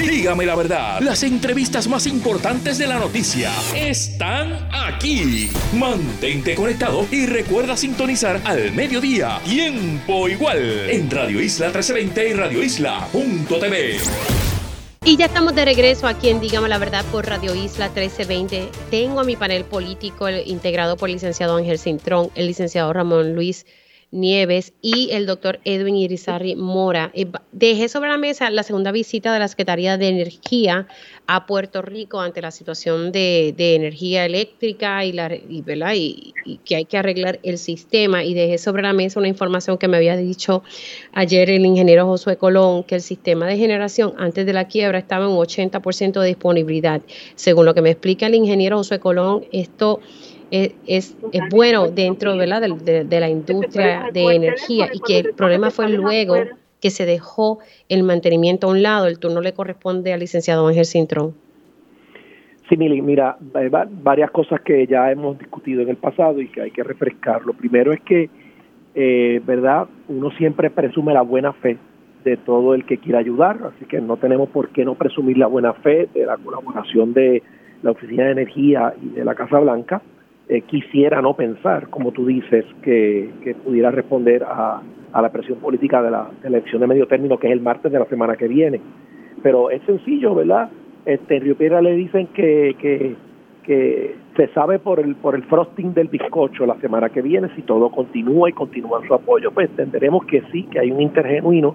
Dígame la verdad, las entrevistas más importantes de la noticia están aquí. Mantente conectado y recuerda sintonizar al mediodía, tiempo igual, en Radio Isla 1320 y Radio Isla.tv. Y ya estamos de regreso aquí en Dígame la Verdad por Radio Isla 1320. Tengo a mi panel político integrado por el licenciado Ángel Cintrón, el licenciado Ramón Luis Nieves y el doctor Edwin Irizarri Mora. Eh, dejé sobre la mesa la segunda visita de la Secretaría de Energía a Puerto Rico ante la situación de, energía eléctrica y, la, y, que hay que arreglar el sistema. Y dejé sobre la mesa una información que me había dicho ayer el ingeniero Josué Colón, que el sistema de generación antes de la quiebra estaba en un 80% de disponibilidad. Según lo que me explica el ingeniero Josué Colón, esto es, es, bueno dentro De, de, la industria de energía y que el problema fue luego que se dejó el mantenimiento a un lado. El turno le corresponde al licenciado Ángel Cintrón. Sí, Mili, mira, varias cosas que ya hemos discutido en el pasado y que hay que refrescar. Lo primero es que, eh, ¿verdad? Uno siempre presume la buena fe de todo el que quiera ayudar, así que no tenemos por qué no presumir la buena fe de la colaboración de la Oficina de Energía y de la Casa Blanca. Eh, quisiera no pensar, como tú dices, que, pudiera responder a, la presión política de la, elección de medio término, que es el martes de la semana que viene. Pero es sencillo, ¿verdad? Este, en Río Piedra le dicen que, que, que se sabe por el, por el frosting del bizcocho la semana que viene, si todo continúa y continúa su apoyo, pues entenderemos que sí, que hay un intergenuino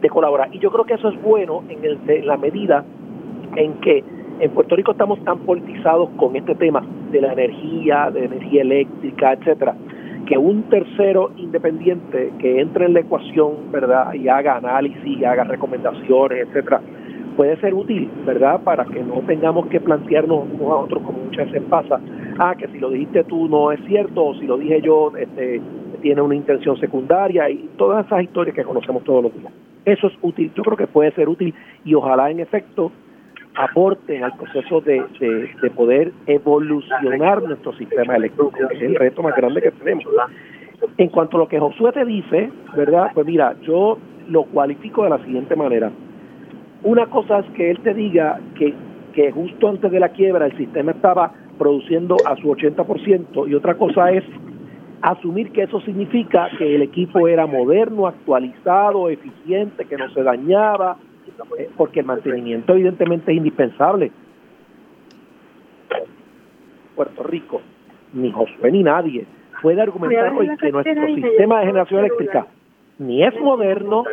de colaborar. Y yo creo que eso es bueno en, el, en la medida en que en Puerto Rico estamos tan politizados con este tema de la energía, de energía eléctrica, etcétera, que un tercero independiente que entre en la ecuación, ¿verdad? Y haga análisis, y haga recomendaciones, etcétera, puede ser útil, ¿verdad? Para que no tengamos que plantearnos unos a otros como muchas veces pasa, ah, que si lo dijiste tú no es cierto, o si lo dije yo, este, tiene una intención secundaria y todas esas historias que conocemos todos los días. Eso es útil, yo creo que puede ser útil y ojalá en efecto aporten al proceso de, de, poder evolucionar nuestro sistema eléctrico, que es el reto más grande que tenemos. En cuanto a lo que Josué te dice, ¿verdad? Pues mira, yo lo cualifico de la siguiente manera. Una cosa es que él te diga que, que justo antes de la quiebra el sistema estaba produciendo a su 80% y otra cosa es asumir que eso significa que el equipo era moderno, actualizado, eficiente, que no se dañaba, eh, porque el mantenimiento evidentemente es indispensable. Puerto Rico, ni Josué ni nadie puede argumentar hoy que nuestro sistema de generación eléctrica ni es moderno,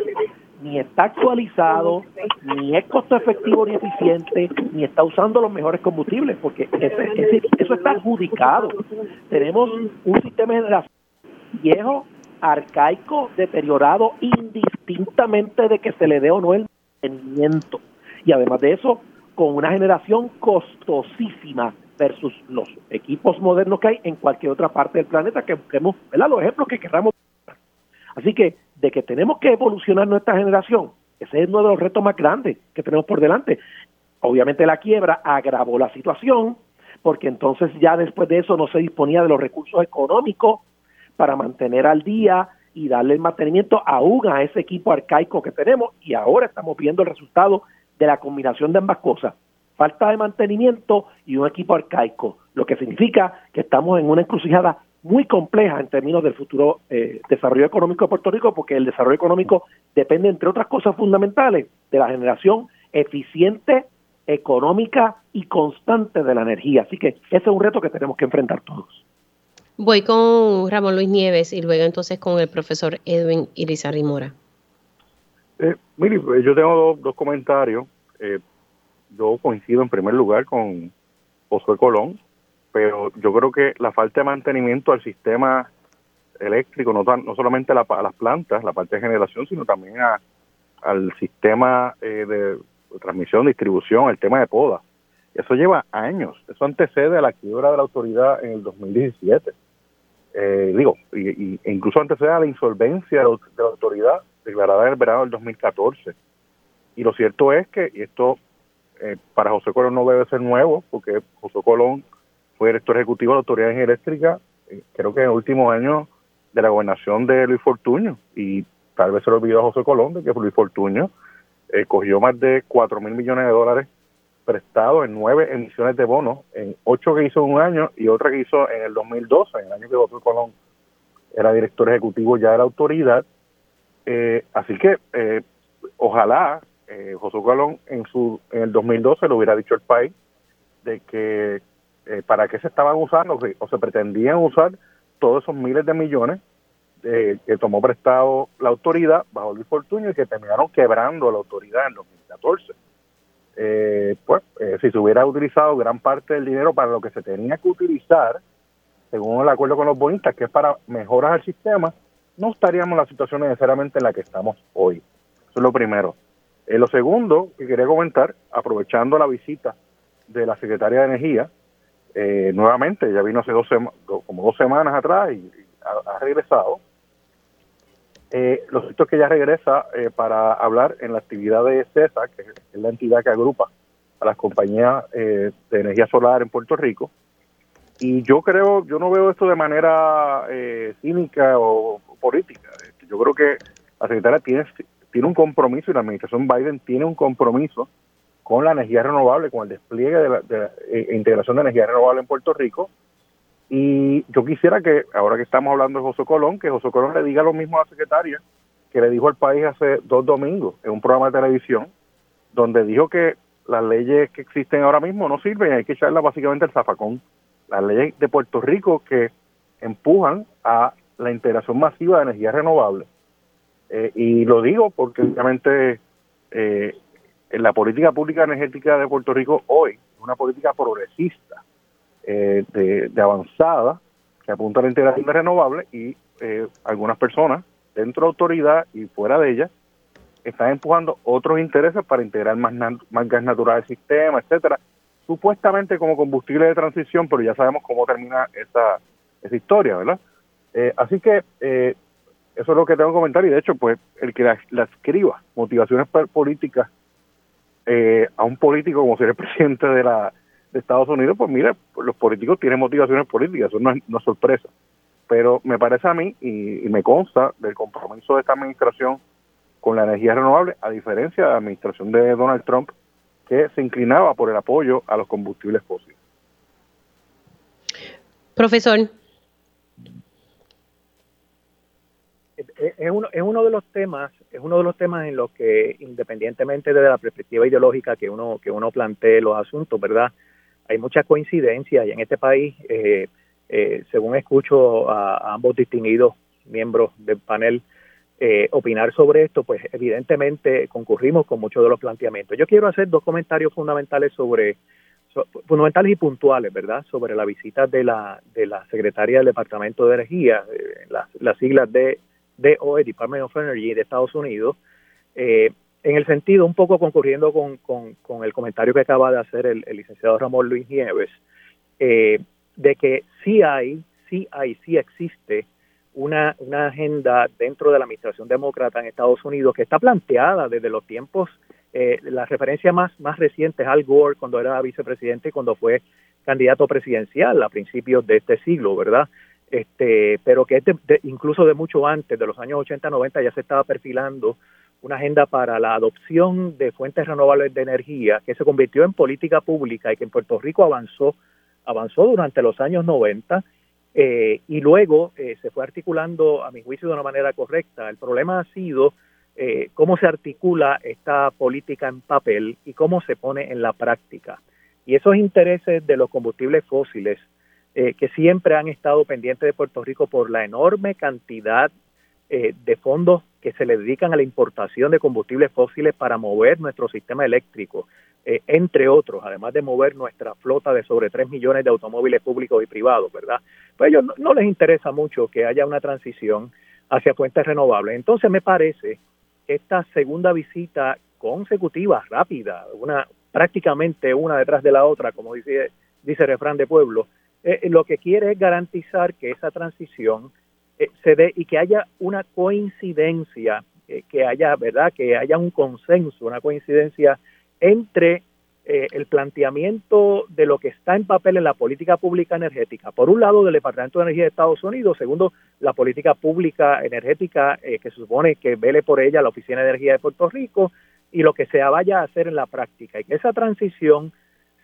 ni está actualizado, ni es costo efectivo ni eficiente, ni está usando los mejores combustibles, porque eso está adjudicado. Tenemos un sistema de generación viejo, arcaico, deteriorado, indistintamente de que se le dé o no el y además de eso, con una generación costosísima versus los equipos modernos que hay en cualquier otra parte del planeta que busquemos, ¿verdad? Los ejemplos que queramos. Así que de que tenemos que evolucionar nuestra generación, ese es uno de los retos más grandes que tenemos por delante. Obviamente la quiebra agravó la situación, porque entonces ya después de eso no se disponía de los recursos económicos para mantener al día y darle el mantenimiento aún a ese equipo arcaico que tenemos y ahora estamos viendo el resultado de la combinación de ambas cosas, falta de mantenimiento y un equipo arcaico, lo que significa que estamos en una encrucijada muy compleja en términos del futuro eh, desarrollo económico de Puerto Rico, porque el desarrollo económico depende, entre otras cosas fundamentales, de la generación eficiente, económica y constante de la energía. Así que ese es un reto que tenemos que enfrentar todos. Voy con Ramón Luis Nieves y luego entonces con el profesor Edwin Irizarry Mora. Eh, mire, pues, yo tengo dos, comentarios. Eh, yo coincido en primer lugar con Josué Colón, pero yo creo que la falta de mantenimiento al sistema eléctrico, no, no solamente a, las plantas, la parte de generación, sino también al sistema eh, de transmisión, distribución, el tema de poda. Eso lleva años, eso antecede a la quiebra de la autoridad en el 2017. Eh, digo, y, e incluso antecede a la insolvencia de la autoridad declarada en el verano del 2014. Y lo cierto es que, y esto eh, para José Colón no debe ser nuevo, porque José Colón fue director ejecutivo de la Autoridad Eléctrica, eh, creo que en el último año de la gobernación de Luis Fortuño, y tal vez se lo olvidó a José Colón de que Luis Fortuño eh, cogió más de 4 mil millones de dólares prestados en nueve emisiones de bonos, en ocho que hizo en un año y otra que hizo en el 2012, en el año que José Colón era director ejecutivo ya de la autoridad. Eh, así que ojalá José Colón en su en el 2012 lo hubiera dicho al país de que eh, para qué se estaban usando o se pretendían usar todos esos miles de millones eh, que tomó prestado la autoridad bajo Luis Fortuño y que terminaron quebrando la autoridad en 2014. Eh, pues si se hubiera utilizado gran parte del dinero para lo que se tenía que utilizar, según el acuerdo con los bonistas, que es para mejoras al sistema, no estaríamos en la situación necesariamente en la que estamos hoy. Eso es lo primero. lo segundo que quería comentar, aprovechando la visita de la secretaria de Energía, eh, nuevamente, ya vino hace dos como dos semanas atrás y, ha, regresado. Eh, lo cierto es que ella regresa eh, para hablar en la actividad de CESA, que es la entidad que agrupa a las compañías de energía solar en Puerto Rico. Y yo creo, yo no veo esto de manera cínica o, política. Yo creo que la secretaria tiene, tiene un compromiso y la administración Biden tiene un compromiso con la energía renovable, con el despliegue de la, eh, integración de energía renovable en Puerto Rico. Y yo quisiera que, ahora que estamos hablando de José Colón, que José Colón le diga lo mismo a la secretaria que le dijo al país hace dos domingos en un programa de televisión, donde dijo que las leyes que existen ahora mismo no sirven, hay que echarlas básicamente al zafacón. Las leyes de Puerto Rico que empujan a la integración masiva de energía renovable. Eh, y lo digo porque obviamente eh, la política pública energética de Puerto Rico hoy es una política progresista, eh, de, avanzada, que apunta a la integración de renovables y eh, algunas personas dentro de autoridad y fuera de ella están empujando otros intereses para integrar más, más gas natural al sistema, etcétera, supuestamente como combustible de transición, pero ya sabemos cómo termina esa, esa historia, ¿verdad? Eh, así que eso es lo que tengo que comentar y de hecho, pues el que la escriba motivaciones políticas eh, a un político como ser el presidente de la de Estados Unidos, pues mira, los políticos tienen motivaciones políticas, eso no es, no sorpresa. Pero me parece a mí y, me consta del compromiso de esta administración con la energía renovable, a diferencia de la administración de Donald Trump, que se inclinaba por el apoyo a los combustibles fósiles. Profesor, es uno, es uno de los temas, es uno de los temas en los que, independientemente de la perspectiva ideológica que uno, que uno plantee los asuntos, ¿verdad? Hay muchas coincidencias y en este país, eh, eh, según escucho a, ambos distinguidos miembros del panel eh, opinar sobre esto, pues evidentemente concurrimos con muchos de los planteamientos. Yo quiero hacer dos comentarios fundamentales sobre, fundamentales y puntuales, ¿verdad? Sobre la visita de la, de la secretaria del Departamento de Energía, las, las siglas de DOE, Department of Energy de Estados Unidos, eh, en el sentido, un poco concurriendo con, con, el comentario que acaba de hacer el, licenciado Ramón Luis Nieves, eh, de que sí hay, sí hay, sí existe una, una agenda dentro de la administración demócrata en Estados Unidos que está planteada desde los tiempos, eh, la referencia más, más reciente es Al Gore cuando era vicepresidente y cuando fue candidato presidencial a principios de este siglo, ¿verdad? este, pero que este, incluso de mucho antes, de los años 80, 90, ya se estaba perfilando una agenda para la adopción de fuentes renovables de energía que se convirtió en política pública y que en Puerto Rico avanzó, avanzó durante los años 90 eh, y luego eh, se fue articulando, a mi juicio, de una manera correcta. El problema ha sido eh, cómo se articula esta política en papel y cómo se pone en la práctica. Y esos intereses de los combustibles fósiles, que siempre han estado pendientes de Puerto Rico por la enorme cantidad de fondos que se le dedican a la importación de combustibles fósiles para mover nuestro sistema eléctrico, eh, entre otros, además de mover nuestra flota de sobre 3 millones de automóviles públicos y privados, ¿verdad? Pues ellos no, les interesa mucho que haya una transición hacia fuentes renovables. Entonces me parece que esta segunda visita consecutiva, rápida, una prácticamente una detrás de la otra, como dice, dice el refrán de pueblo, eh, lo que quiere es garantizar que esa transición eh, se dé y que haya una coincidencia, eh, que haya, ¿verdad? Que haya un consenso, una coincidencia entre eh, el planteamiento de lo que está en papel en la política pública energética. Por un lado, del Departamento de Energía de Estados Unidos. Segundo, la política pública energética que se supone que vele por ella la Oficina de Energía de Puerto Rico y lo que se vaya a hacer en la práctica. Y que esa transición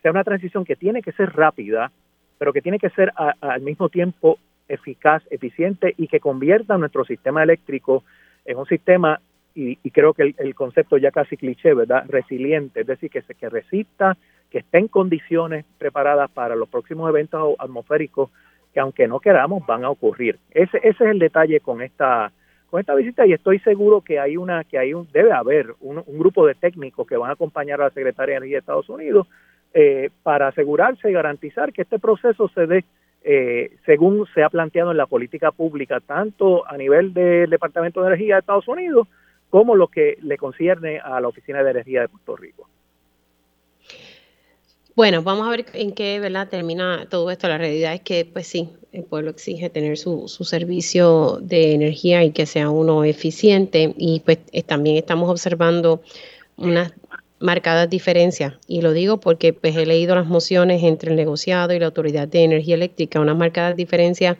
sea una transición que tiene que ser rápida, pero que tiene que ser al mismo tiempo eficaz, eficiente y que convierta nuestro sistema eléctrico en un sistema, y, creo que el, concepto ya casi cliché, ¿verdad? Resiliente, es decir, que, se, que resista, que esté en condiciones preparadas para los próximos eventos atmosféricos que aunque no queramos van a ocurrir. Ese, ese es el detalle con esta con esta visita y estoy seguro que hay una que hay un debe haber un, grupo de técnicos que van a acompañar a la Secretaría de Energía de Estados Unidos eh, para asegurarse y garantizar que este proceso se dé eh, según se ha planteado en la política pública, tanto a nivel del Departamento de Energía de Estados Unidos como lo que le concierne a la Oficina de Energía de Puerto Rico. Bueno, vamos a ver en qué ¿verdad? termina todo esto. La realidad es que, pues sí, el pueblo exige tener su, su servicio de energía y que sea uno eficiente. Y pues también estamos observando unas marcadas diferencias. Y lo digo porque pues, he leído las mociones entre el negociado y la Autoridad de Energía Eléctrica, unas marcadas diferencias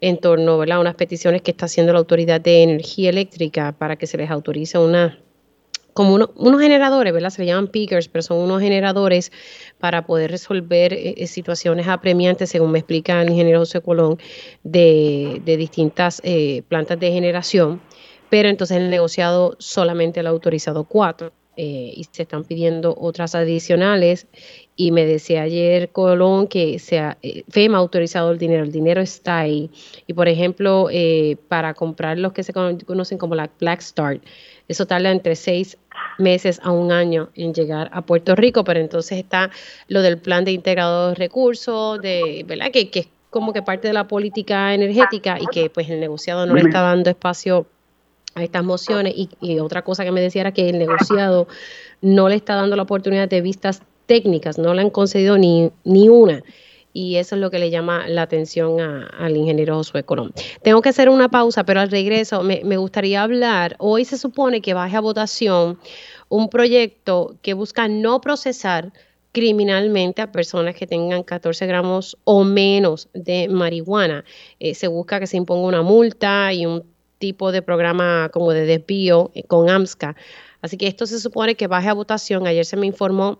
en torno a unas peticiones que está haciendo la Autoridad de Energía Eléctrica para que se les autorice una como unos generadores, ¿verdad? Se le llaman peakers, pero son unos generadores para poder resolver eh, eh, situaciones apremiantes, según me explica el ingeniero José Colón, de, distintas eh, plantas de generación. Pero entonces el negociado solamente le ha autorizado cuatro. Eh, y se están pidiendo otras adicionales. Y me decía ayer Colón que sea, eh, FEMA ha autorizado el dinero, el dinero está ahí. Y por ejemplo, eh, para comprar los que se conocen como la Black Start, eso tarda entre seis meses a un año en llegar a Puerto Rico, pero entonces está lo del plan de integrado de recursos, de, ¿verdad? Que, que es como que parte de la política energética y que pues el negociado no le está dando espacio a estas mociones y, otra cosa que me decía era que el negociado no le está dando la oportunidad de vistas técnicas, no le han concedido ni, ni una. Y eso es lo que le llama la atención al ingeniero Josué Colón. Tengo que hacer una pausa, pero al regreso me, me gustaría hablar. Hoy se supone que baje a votación un proyecto que busca no procesar criminalmente a personas que tengan 14 gramos o menos de marihuana. Eh, se busca que se imponga una multa y un tipo de programa como de desvío eh, con AMSCA. Así que esto se supone que baje a votación. Ayer se me informó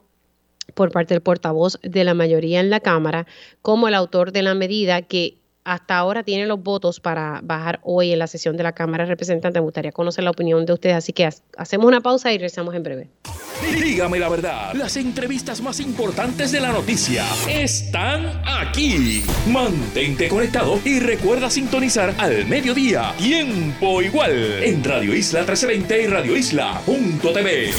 por parte del portavoz de la mayoría en la Cámara como el autor de la medida que hasta ahora tiene los votos para bajar hoy en la sesión de la Cámara de Representantes. Me gustaría conocer la opinión de ustedes, así que hacemos una pausa y regresamos en breve. Dígame la verdad, las entrevistas más importantes de la noticia están aquí. Mantente conectado y recuerda sintonizar al mediodía, tiempo igual, en Radio Isla 1320 y Radio Isla.tv.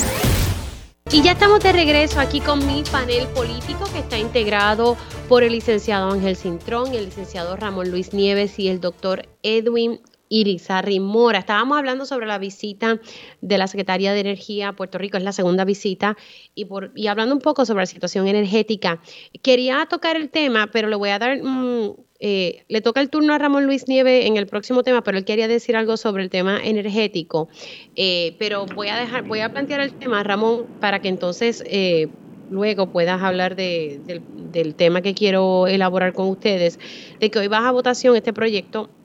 Y ya estamos de regreso aquí con mi panel político que está integrado por el licenciado Ángel Cintrón, el licenciado Ramón Luis Nieves y el doctor Edwin Irizarry Mora. Estábamos hablando sobre la visita de la Secretaría de Energía a Puerto Rico, es la segunda visita, y, por, y hablando un poco sobre la situación energética. Quería tocar el tema, pero le voy a dar, mm, eh, le toca el turno a Ramón Luis Nieve en el próximo tema, pero él quería decir algo sobre el tema energético. Eh, pero voy a dejar, voy a plantear el tema, Ramón, para que entonces eh, luego puedas hablar de, del tema que quiero elaborar con ustedes, de que hoy vas a votación este proyecto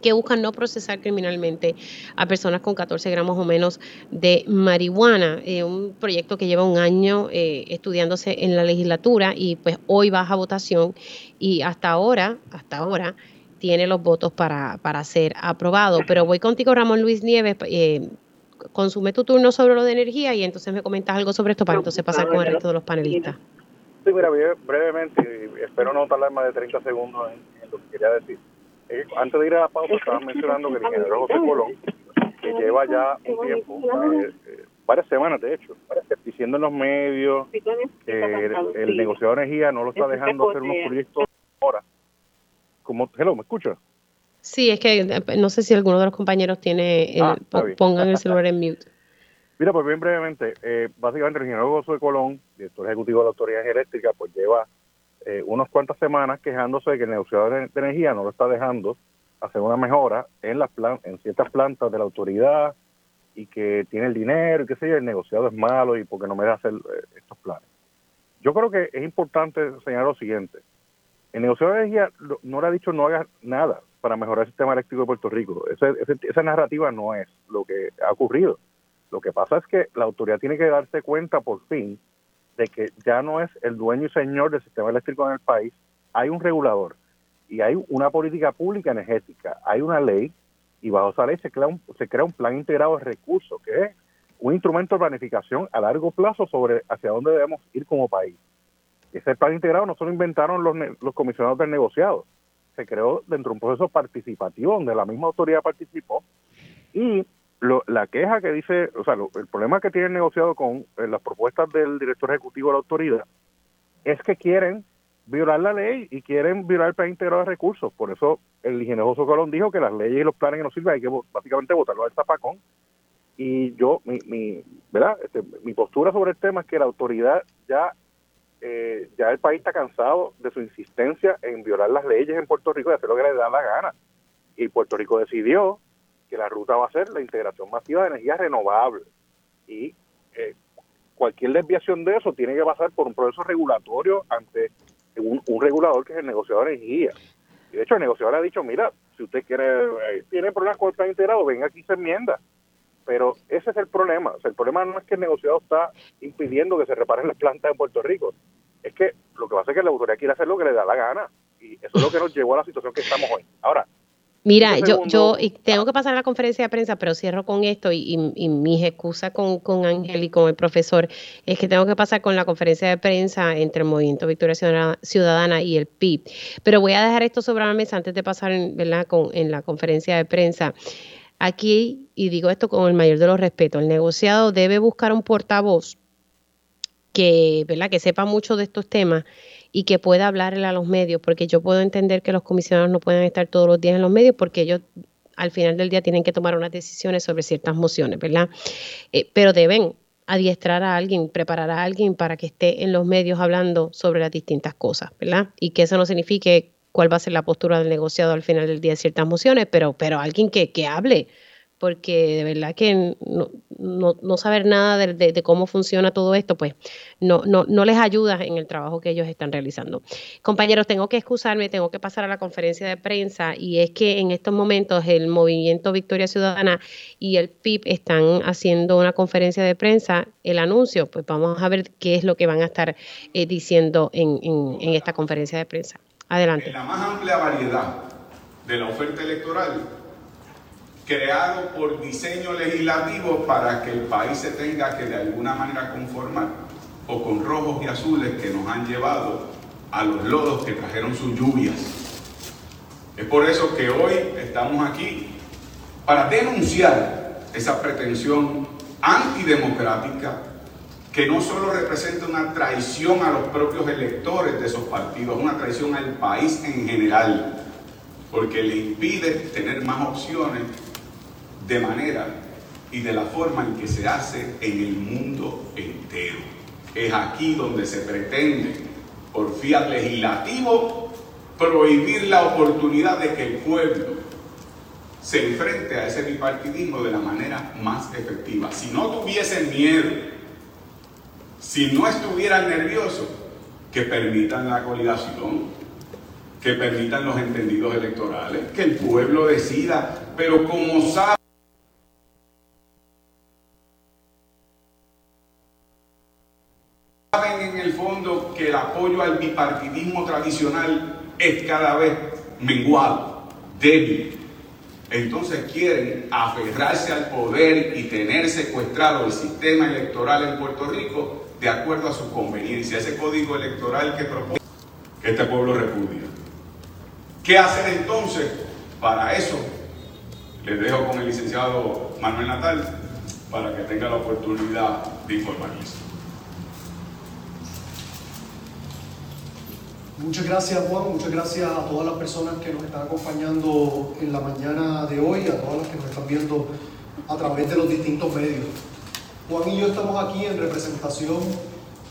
que busca no procesar criminalmente a personas con 14 gramos o menos de marihuana. Eh, un proyecto que lleva un año eh, estudiándose en la legislatura y pues hoy vas a votación y hasta ahora, hasta ahora tiene los votos para, para ser aprobado. Pero voy contigo, Ramón Luis Nieves. Eh, consume tu turno sobre lo de energía y entonces me comentas algo sobre esto para entonces pasar con el resto de los panelistas. Sí, mira, brevemente, espero no tardar más de 30 segundos en, lo que quería decir. Eh, antes de ir a la pausa, estaban mencionando que el ingeniero José Colón, que lleva ya un tiempo, eh, varias semanas de hecho, diciendo en los medios que el, negociador de energía no lo está dejando hacer unos proyectos ahora. Como, hello, ¿me escuchas? Sí, es que eh, no sé si alguno de los compañeros tiene, el, ah, pongan el celular en mute. Mira, pues bien brevemente, eh, básicamente el ingeniero de Colón, director ejecutivo de la Autoridad Eléctrica, pues lleva eh, unas cuantas semanas quejándose de que el negociador de energía no lo está dejando hacer una mejora en las plan en ciertas plantas de la autoridad y que tiene el dinero y qué sé yo, el negociado es malo y porque no me da hacer estos planes. Yo creo que es importante señalar lo siguiente. El negociador de energía no le ha dicho no haga nada para mejorar el sistema eléctrico de Puerto Rico. esa narrativa no es lo que ha ocurrido. Lo que pasa es que la autoridad tiene que darse cuenta por fin de que ya no es el dueño y señor del sistema eléctrico en el país, hay un regulador y hay una política pública energética, hay una ley y bajo esa ley se crea un, se crea un plan integrado de recursos, que es un instrumento de planificación a largo plazo sobre hacia dónde debemos ir como país. Ese plan integrado no solo inventaron los, los comisionados del negociado, se creó dentro de un proceso participativo donde la misma autoridad participó y la queja que dice, o sea, el problema que tienen negociado con eh, las propuestas del director ejecutivo de la autoridad es que quieren violar la ley y quieren violar el plan integrado de recursos. Por eso el ingeniero Colón dijo que las leyes y los planes que no sirven hay que básicamente votarlo al zapacón. Y yo, mi, mi, ¿verdad? Este, mi postura sobre el tema es que la autoridad ya eh, ya el país está cansado de su insistencia en violar las leyes en Puerto Rico y hacer lo que le da la gana. Y Puerto Rico decidió que la ruta va a ser la integración masiva de energía renovable. Y eh, cualquier desviación de eso tiene que pasar por un proceso regulatorio ante un, regulador que es el negociador de energía. Y de hecho el negociador ha dicho, mira, si usted quiere, eh, tiene problemas con el plan integrado, venga aquí se enmienda pero ese es el problema. El problema no es que el negociado está impidiendo que se reparen las plantas en Puerto Rico, es que lo que pasa es que la autoridad quiere hacer lo que le da la gana. Y eso es lo que nos llevó a la situación que estamos hoy. Ahora, Mira, yo, yo tengo que pasar a la conferencia de prensa, pero cierro con esto y, y, mis excusas con, con, Ángel y con el profesor es que tengo que pasar con la conferencia de prensa entre el Movimiento Victoria Ciudadana, y el PIB. Pero voy a dejar esto sobre la mesa antes de pasar ¿verdad? Con, en la conferencia de prensa. Aquí, y digo esto con el mayor de los respetos, el negociado debe buscar un portavoz que, ¿verdad? que sepa mucho de estos temas y que pueda hablarle a los medios, porque yo puedo entender que los comisionados no pueden estar todos los días en los medios porque ellos al final del día tienen que tomar unas decisiones sobre ciertas mociones, ¿verdad? Eh, pero deben adiestrar a alguien, preparar a alguien para que esté en los medios hablando sobre las distintas cosas, ¿verdad? Y que eso no signifique cuál va a ser la postura del negociado al final del día de ciertas mociones, pero, pero alguien que, que hable, porque de verdad que no, no, saber nada de, cómo funciona todo esto, pues no, no, no les ayuda en el trabajo que ellos están realizando. Compañeros, tengo que excusarme, tengo que pasar a la conferencia de prensa y es que en estos momentos el Movimiento Victoria Ciudadana y el PIB están haciendo una conferencia de prensa, el anuncio, pues vamos a ver qué es lo que van a estar eh, diciendo en, en esta conferencia de prensa. Adelante. La más amplia variedad de la oferta electoral, creado por diseño legislativo para que el país se tenga que de alguna manera conformar, o con rojos y azules que nos han llevado a los lodos que trajeron sus lluvias. Es por eso que hoy estamos aquí para denunciar esa pretensión antidemocrática que no solo representa una traición a los propios electores de esos partidos, una traición al país en general, porque le impide tener más opciones de manera y de la forma en que se hace en el mundo entero. Es aquí donde se pretende, por fiat legislativo, prohibir la oportunidad de que el pueblo se enfrente a ese bipartidismo de la manera más efectiva. Si no tuviesen miedo si no estuvieran nerviosos, que permitan la coligación, que permitan los entendidos electorales, que el pueblo decida, pero como saben en el fondo que el apoyo al bipartidismo tradicional es cada vez menguado, débil. Entonces quieren aferrarse al poder y tener secuestrado el sistema electoral en Puerto Rico de acuerdo a su conveniencia, ese código electoral que propone que este pueblo repudia. ¿Qué hacer entonces? Para eso les dejo con el licenciado Manuel Natal para que tenga la oportunidad de informarles. Muchas gracias Juan, muchas gracias a todas las personas que nos están acompañando en la mañana de hoy, a todas las que nos están viendo a través de los distintos medios. Juan y yo estamos aquí en representación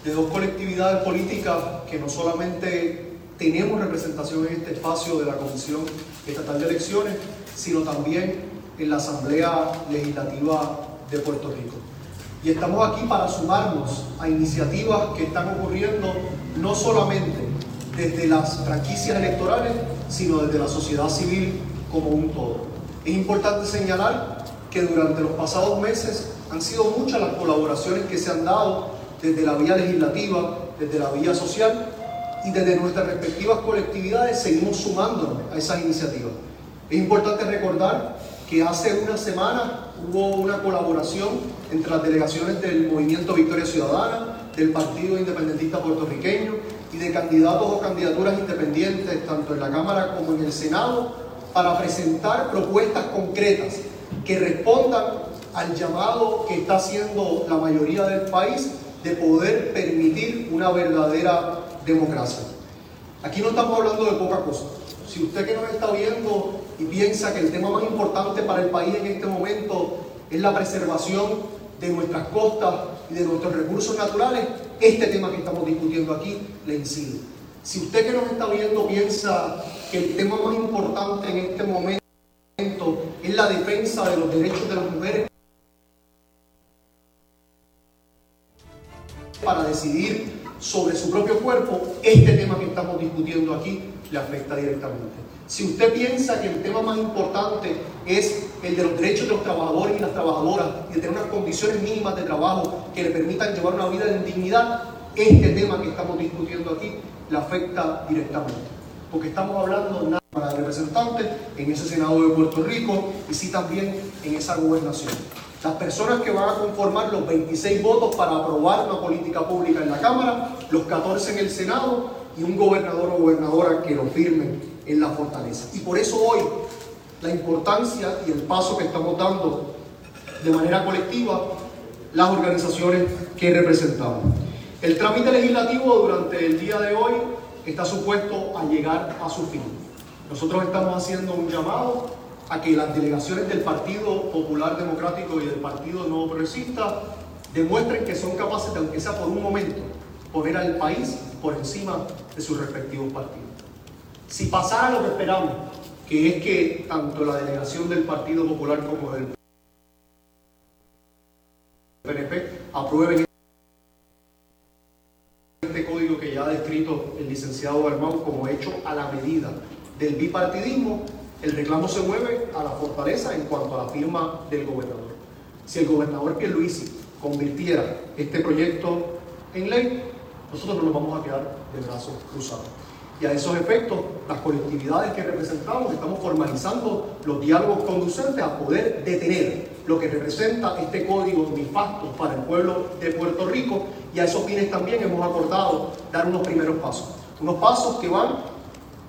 de dos colectividades políticas que no solamente tenemos representación en este espacio de la Comisión Estatal de Elecciones, sino también en la Asamblea Legislativa de Puerto Rico. Y estamos aquí para sumarnos a iniciativas que están ocurriendo no solamente desde las franquicias electorales, sino desde la sociedad civil como un todo. Es importante señalar que durante los pasados meses han sido muchas las colaboraciones que se han dado desde la vía legislativa, desde la vía social y desde nuestras respectivas colectividades seguimos sumándonos a esas iniciativas. Es importante recordar que hace una semana hubo una colaboración entre las delegaciones del Movimiento Victoria Ciudadana, del Partido Independentista Puertorriqueño y de candidatos o candidaturas independientes, tanto en la Cámara como en el Senado, para presentar propuestas concretas que respondan al llamado que está haciendo la mayoría del país de poder permitir una verdadera democracia. Aquí no estamos hablando de poca cosa. Si usted que nos está viendo y piensa que el tema más importante para el país en este momento es la preservación de nuestras costas y de nuestros recursos naturales, este tema que estamos discutiendo aquí le incide. Si usted que nos está viendo piensa que el tema más importante en este momento es la defensa de los derechos de las mujeres para decidir sobre su propio cuerpo, este tema que estamos discutiendo aquí le afecta directamente. Si usted piensa que el tema más importante es el de los derechos de los trabajadores y las trabajadoras y de tener unas condiciones mínimas de trabajo que le permitan llevar una vida en dignidad, este tema que estamos discutiendo aquí le afecta directamente. Porque estamos hablando de una representantes en ese Senado de Puerto Rico y sí también en esa gobernación. Las personas que van a conformar los 26 votos para aprobar una política pública en la Cámara, los 14 en el Senado y un gobernador o gobernadora que lo firmen en la fortaleza. Y por eso hoy la importancia y el paso que estamos dando de manera colectiva las organizaciones que representamos. El trámite legislativo durante el día de hoy está supuesto a llegar a su fin. Nosotros estamos haciendo un llamado a que las delegaciones del Partido Popular Democrático y del Partido Nuevo Progresista demuestren que son capaces de, aunque sea por un momento, poner al país por encima de sus respectivos partidos. Si pasara lo que esperamos, que es que tanto la delegación del Partido Popular como del PNP aprueben este código que ya ha descrito el licenciado Armau como hecho a la medida del bipartidismo, el reclamo se mueve a la fortaleza en cuanto a la firma del gobernador. Si el gobernador Pierluisi convirtiera este proyecto en ley, nosotros no nos vamos a quedar de brazos cruzados. Y a esos efectos, las colectividades que representamos estamos formalizando los diálogos conducentes a poder detener lo que representa este código nefasto para el pueblo de Puerto Rico y a esos fines también hemos acordado dar unos primeros pasos. Unos pasos que van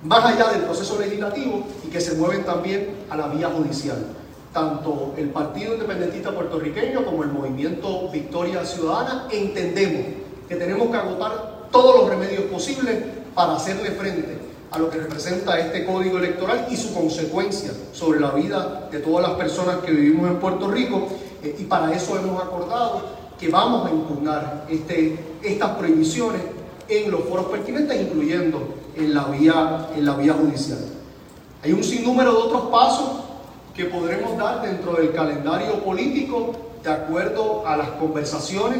más allá del proceso legislativo y que se mueven también a la vía judicial. Tanto el Partido Independentista Puertorriqueño como el Movimiento Victoria Ciudadana entendemos que tenemos que agotar todos los remedios posibles para hacerle frente a lo que representa este código electoral y su consecuencia sobre la vida de todas las personas que vivimos en Puerto Rico. Eh, y para eso hemos acordado que vamos a impugnar este, estas prohibiciones en los foros pertinentes, incluyendo en la, vía, en la vía judicial. Hay un sinnúmero de otros pasos que podremos dar dentro del calendario político de acuerdo a las conversaciones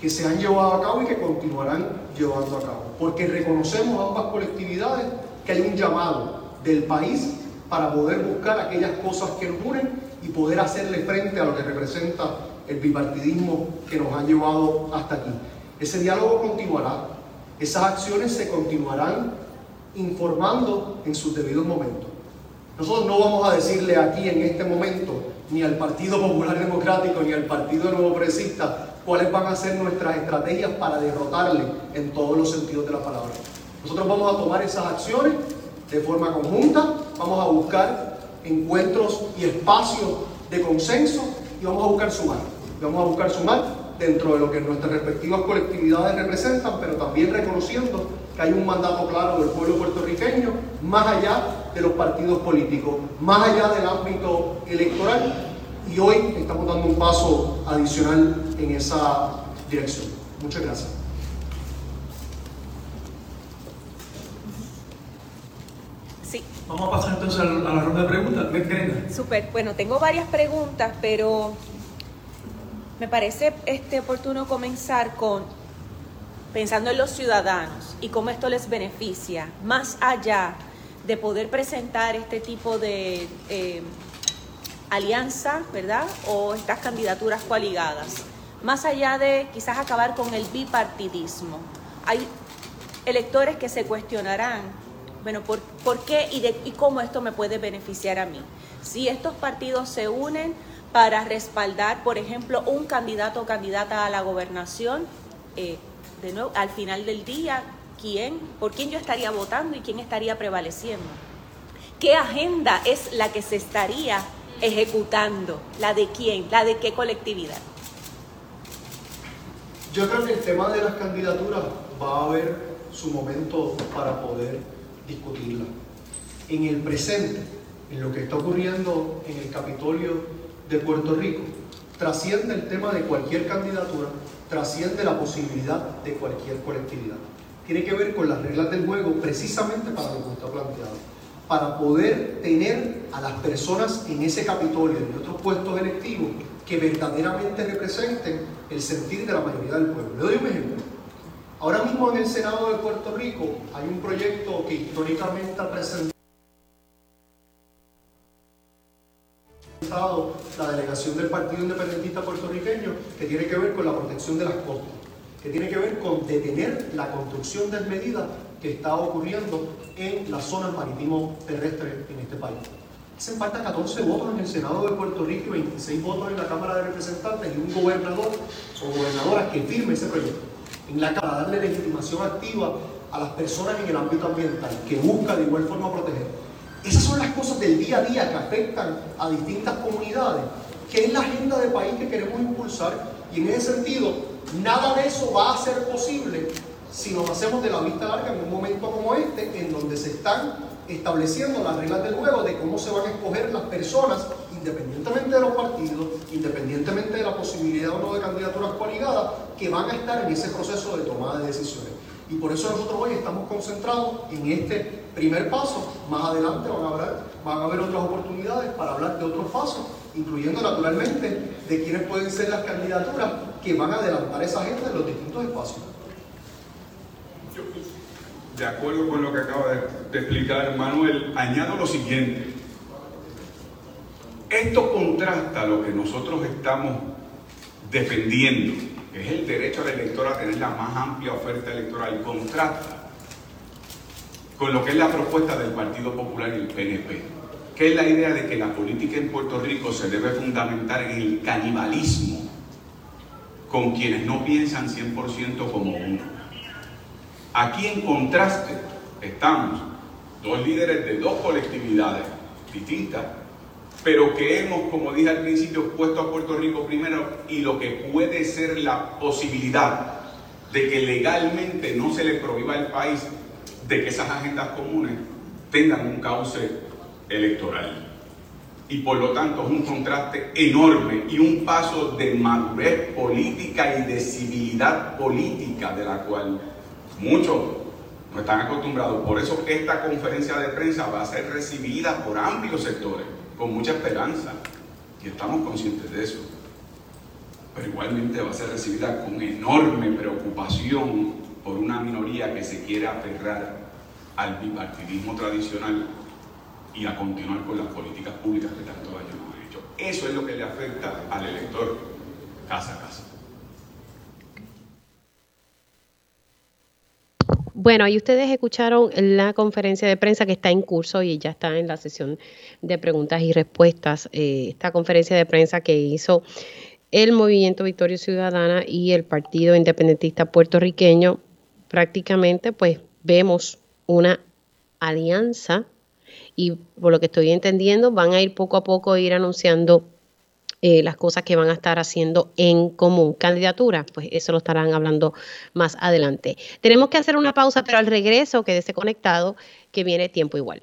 que se han llevado a cabo y que continuarán llevando a cabo. Porque reconocemos ambas colectividades que hay un llamado del país para poder buscar aquellas cosas que nos unen y poder hacerle frente a lo que representa el bipartidismo que nos ha llevado hasta aquí. Ese diálogo continuará, esas acciones se continuarán informando en sus debidos momentos. Nosotros no vamos a decirle aquí en este momento, ni al Partido Popular Democrático, ni al Partido Nuevo Progresista, cuáles van a ser nuestras estrategias para derrotarle en todos los sentidos de la palabra. Nosotros vamos a tomar esas acciones de forma conjunta, vamos a buscar encuentros y espacios de consenso y vamos a buscar sumar. Vamos a buscar sumar dentro de lo que nuestras respectivas colectividades representan, pero también reconociendo que hay un mandato claro del pueblo puertorriqueño, más allá de los partidos políticos, más allá del ámbito electoral, y hoy estamos dando un paso adicional en esa dirección. Muchas gracias. Sí. Vamos a pasar entonces a la ronda de preguntas. Súper. Bueno, tengo varias preguntas, pero me parece este, oportuno comenzar con pensando en los ciudadanos y cómo esto les beneficia, más allá de poder presentar este tipo de eh, alianza, ¿verdad? O estas candidaturas coaligadas, más allá de quizás acabar con el bipartidismo. Hay electores que se cuestionarán bueno, ¿por, qué y cómo esto me puede beneficiar a mí? Si estos partidos se unen para respaldar, por ejemplo, un candidato o candidata a la gobernación, eh, de nuevo, al final del día, ¿quién? ¿Por quién yo estaría votando y quién estaría prevaleciendo? ¿Qué agenda es la que se estaría ejecutando? ¿La de quién? ¿La de qué colectividad? Yo creo que el tema de las candidaturas va a haber su momento para poder discutirla. En el presente, en lo que está ocurriendo en el Capitolio de Puerto Rico, trasciende el tema de cualquier candidatura, trasciende la posibilidad de cualquier colectividad. Tiene que ver con las reglas del juego precisamente para lo que está planteado. Para poder tener a las personas en ese Capitolio en otros puestos electivos que verdaderamente representen el sentir de la mayoría del pueblo. Le doy un ejemplo. Ahora mismo en el Senado de Puerto Rico hay un proyecto que históricamente ha presentado la delegación del Partido Independentista Puertorriqueño que tiene que ver con la protección de las costas, que tiene que ver con detener la construcción desmedida que está ocurriendo en las zonas marítimo terrestres en este país. Hacen falta 14 votos en el Senado de Puerto Rico y 26 votos en la Cámara de Representantes y un gobernador o gobernadora que firme ese proyecto en la para darle legitimación activa a las personas en el ámbito ambiental, que busca de igual forma proteger. Esas son las cosas del día a día que afectan a distintas comunidades, que es la agenda de país que queremos impulsar y en ese sentido nada de eso va a ser posible si nos hacemos de la vista larga en un momento como este, en donde se están estableciendo las reglas del juego de cómo se van a escoger las personas independientemente de los partidos, independientemente de la posibilidad o no de candidaturas coaligadas, que van a estar en ese proceso de tomada de decisiones. Y por eso nosotros hoy estamos concentrados en este primer paso. Más adelante van a haber, otras oportunidades para hablar de otros pasos, incluyendo naturalmente de quiénes pueden ser las candidaturas que van a adelantar esa agenda en los distintos espacios. De acuerdo con lo que acaba de explicar Manuel, añado lo siguiente. Esto contrasta lo que nosotros estamos defendiendo, que es el derecho del elector a tener la más amplia oferta electoral, contrasta con lo que es la propuesta del Partido Popular y el PNP, que es la idea de que la política en Puerto Rico se debe fundamentar en el canibalismo con quienes no piensan 100% como uno. Aquí en contraste estamos dos líderes de dos colectividades distintas pero que hemos, como dije al principio, puesto a Puerto Rico primero y lo que puede ser la posibilidad de que legalmente no se le prohíba al país de que esas agendas comunes tengan un cauce electoral. Y por lo tanto es un contraste enorme y un paso de madurez política y de civilidad política de la cual muchos no están acostumbrados. Por eso esta conferencia de prensa va a ser recibida por amplios sectores con mucha esperanza y estamos conscientes de eso. pero igualmente va a ser recibida con enorme preocupación por una minoría que se quiere aferrar al bipartidismo tradicional y a continuar con las políticas públicas que tanto daño nos han hecho. Eso es lo que le afecta al elector casa a casa. Bueno, ahí ustedes escucharon la conferencia de prensa que está en curso y ya está en la sesión de preguntas y respuestas. Eh, esta conferencia de prensa que hizo el Movimiento Victoria Ciudadana y el Partido Independentista Puertorriqueño, prácticamente pues vemos una alianza y por lo que estoy entendiendo van a ir poco a poco a ir anunciando eh, las cosas que van a estar haciendo en común. Candidatura, pues eso lo estarán hablando más adelante. Tenemos que hacer una pausa, pero al regreso quédese conectado que viene tiempo igual.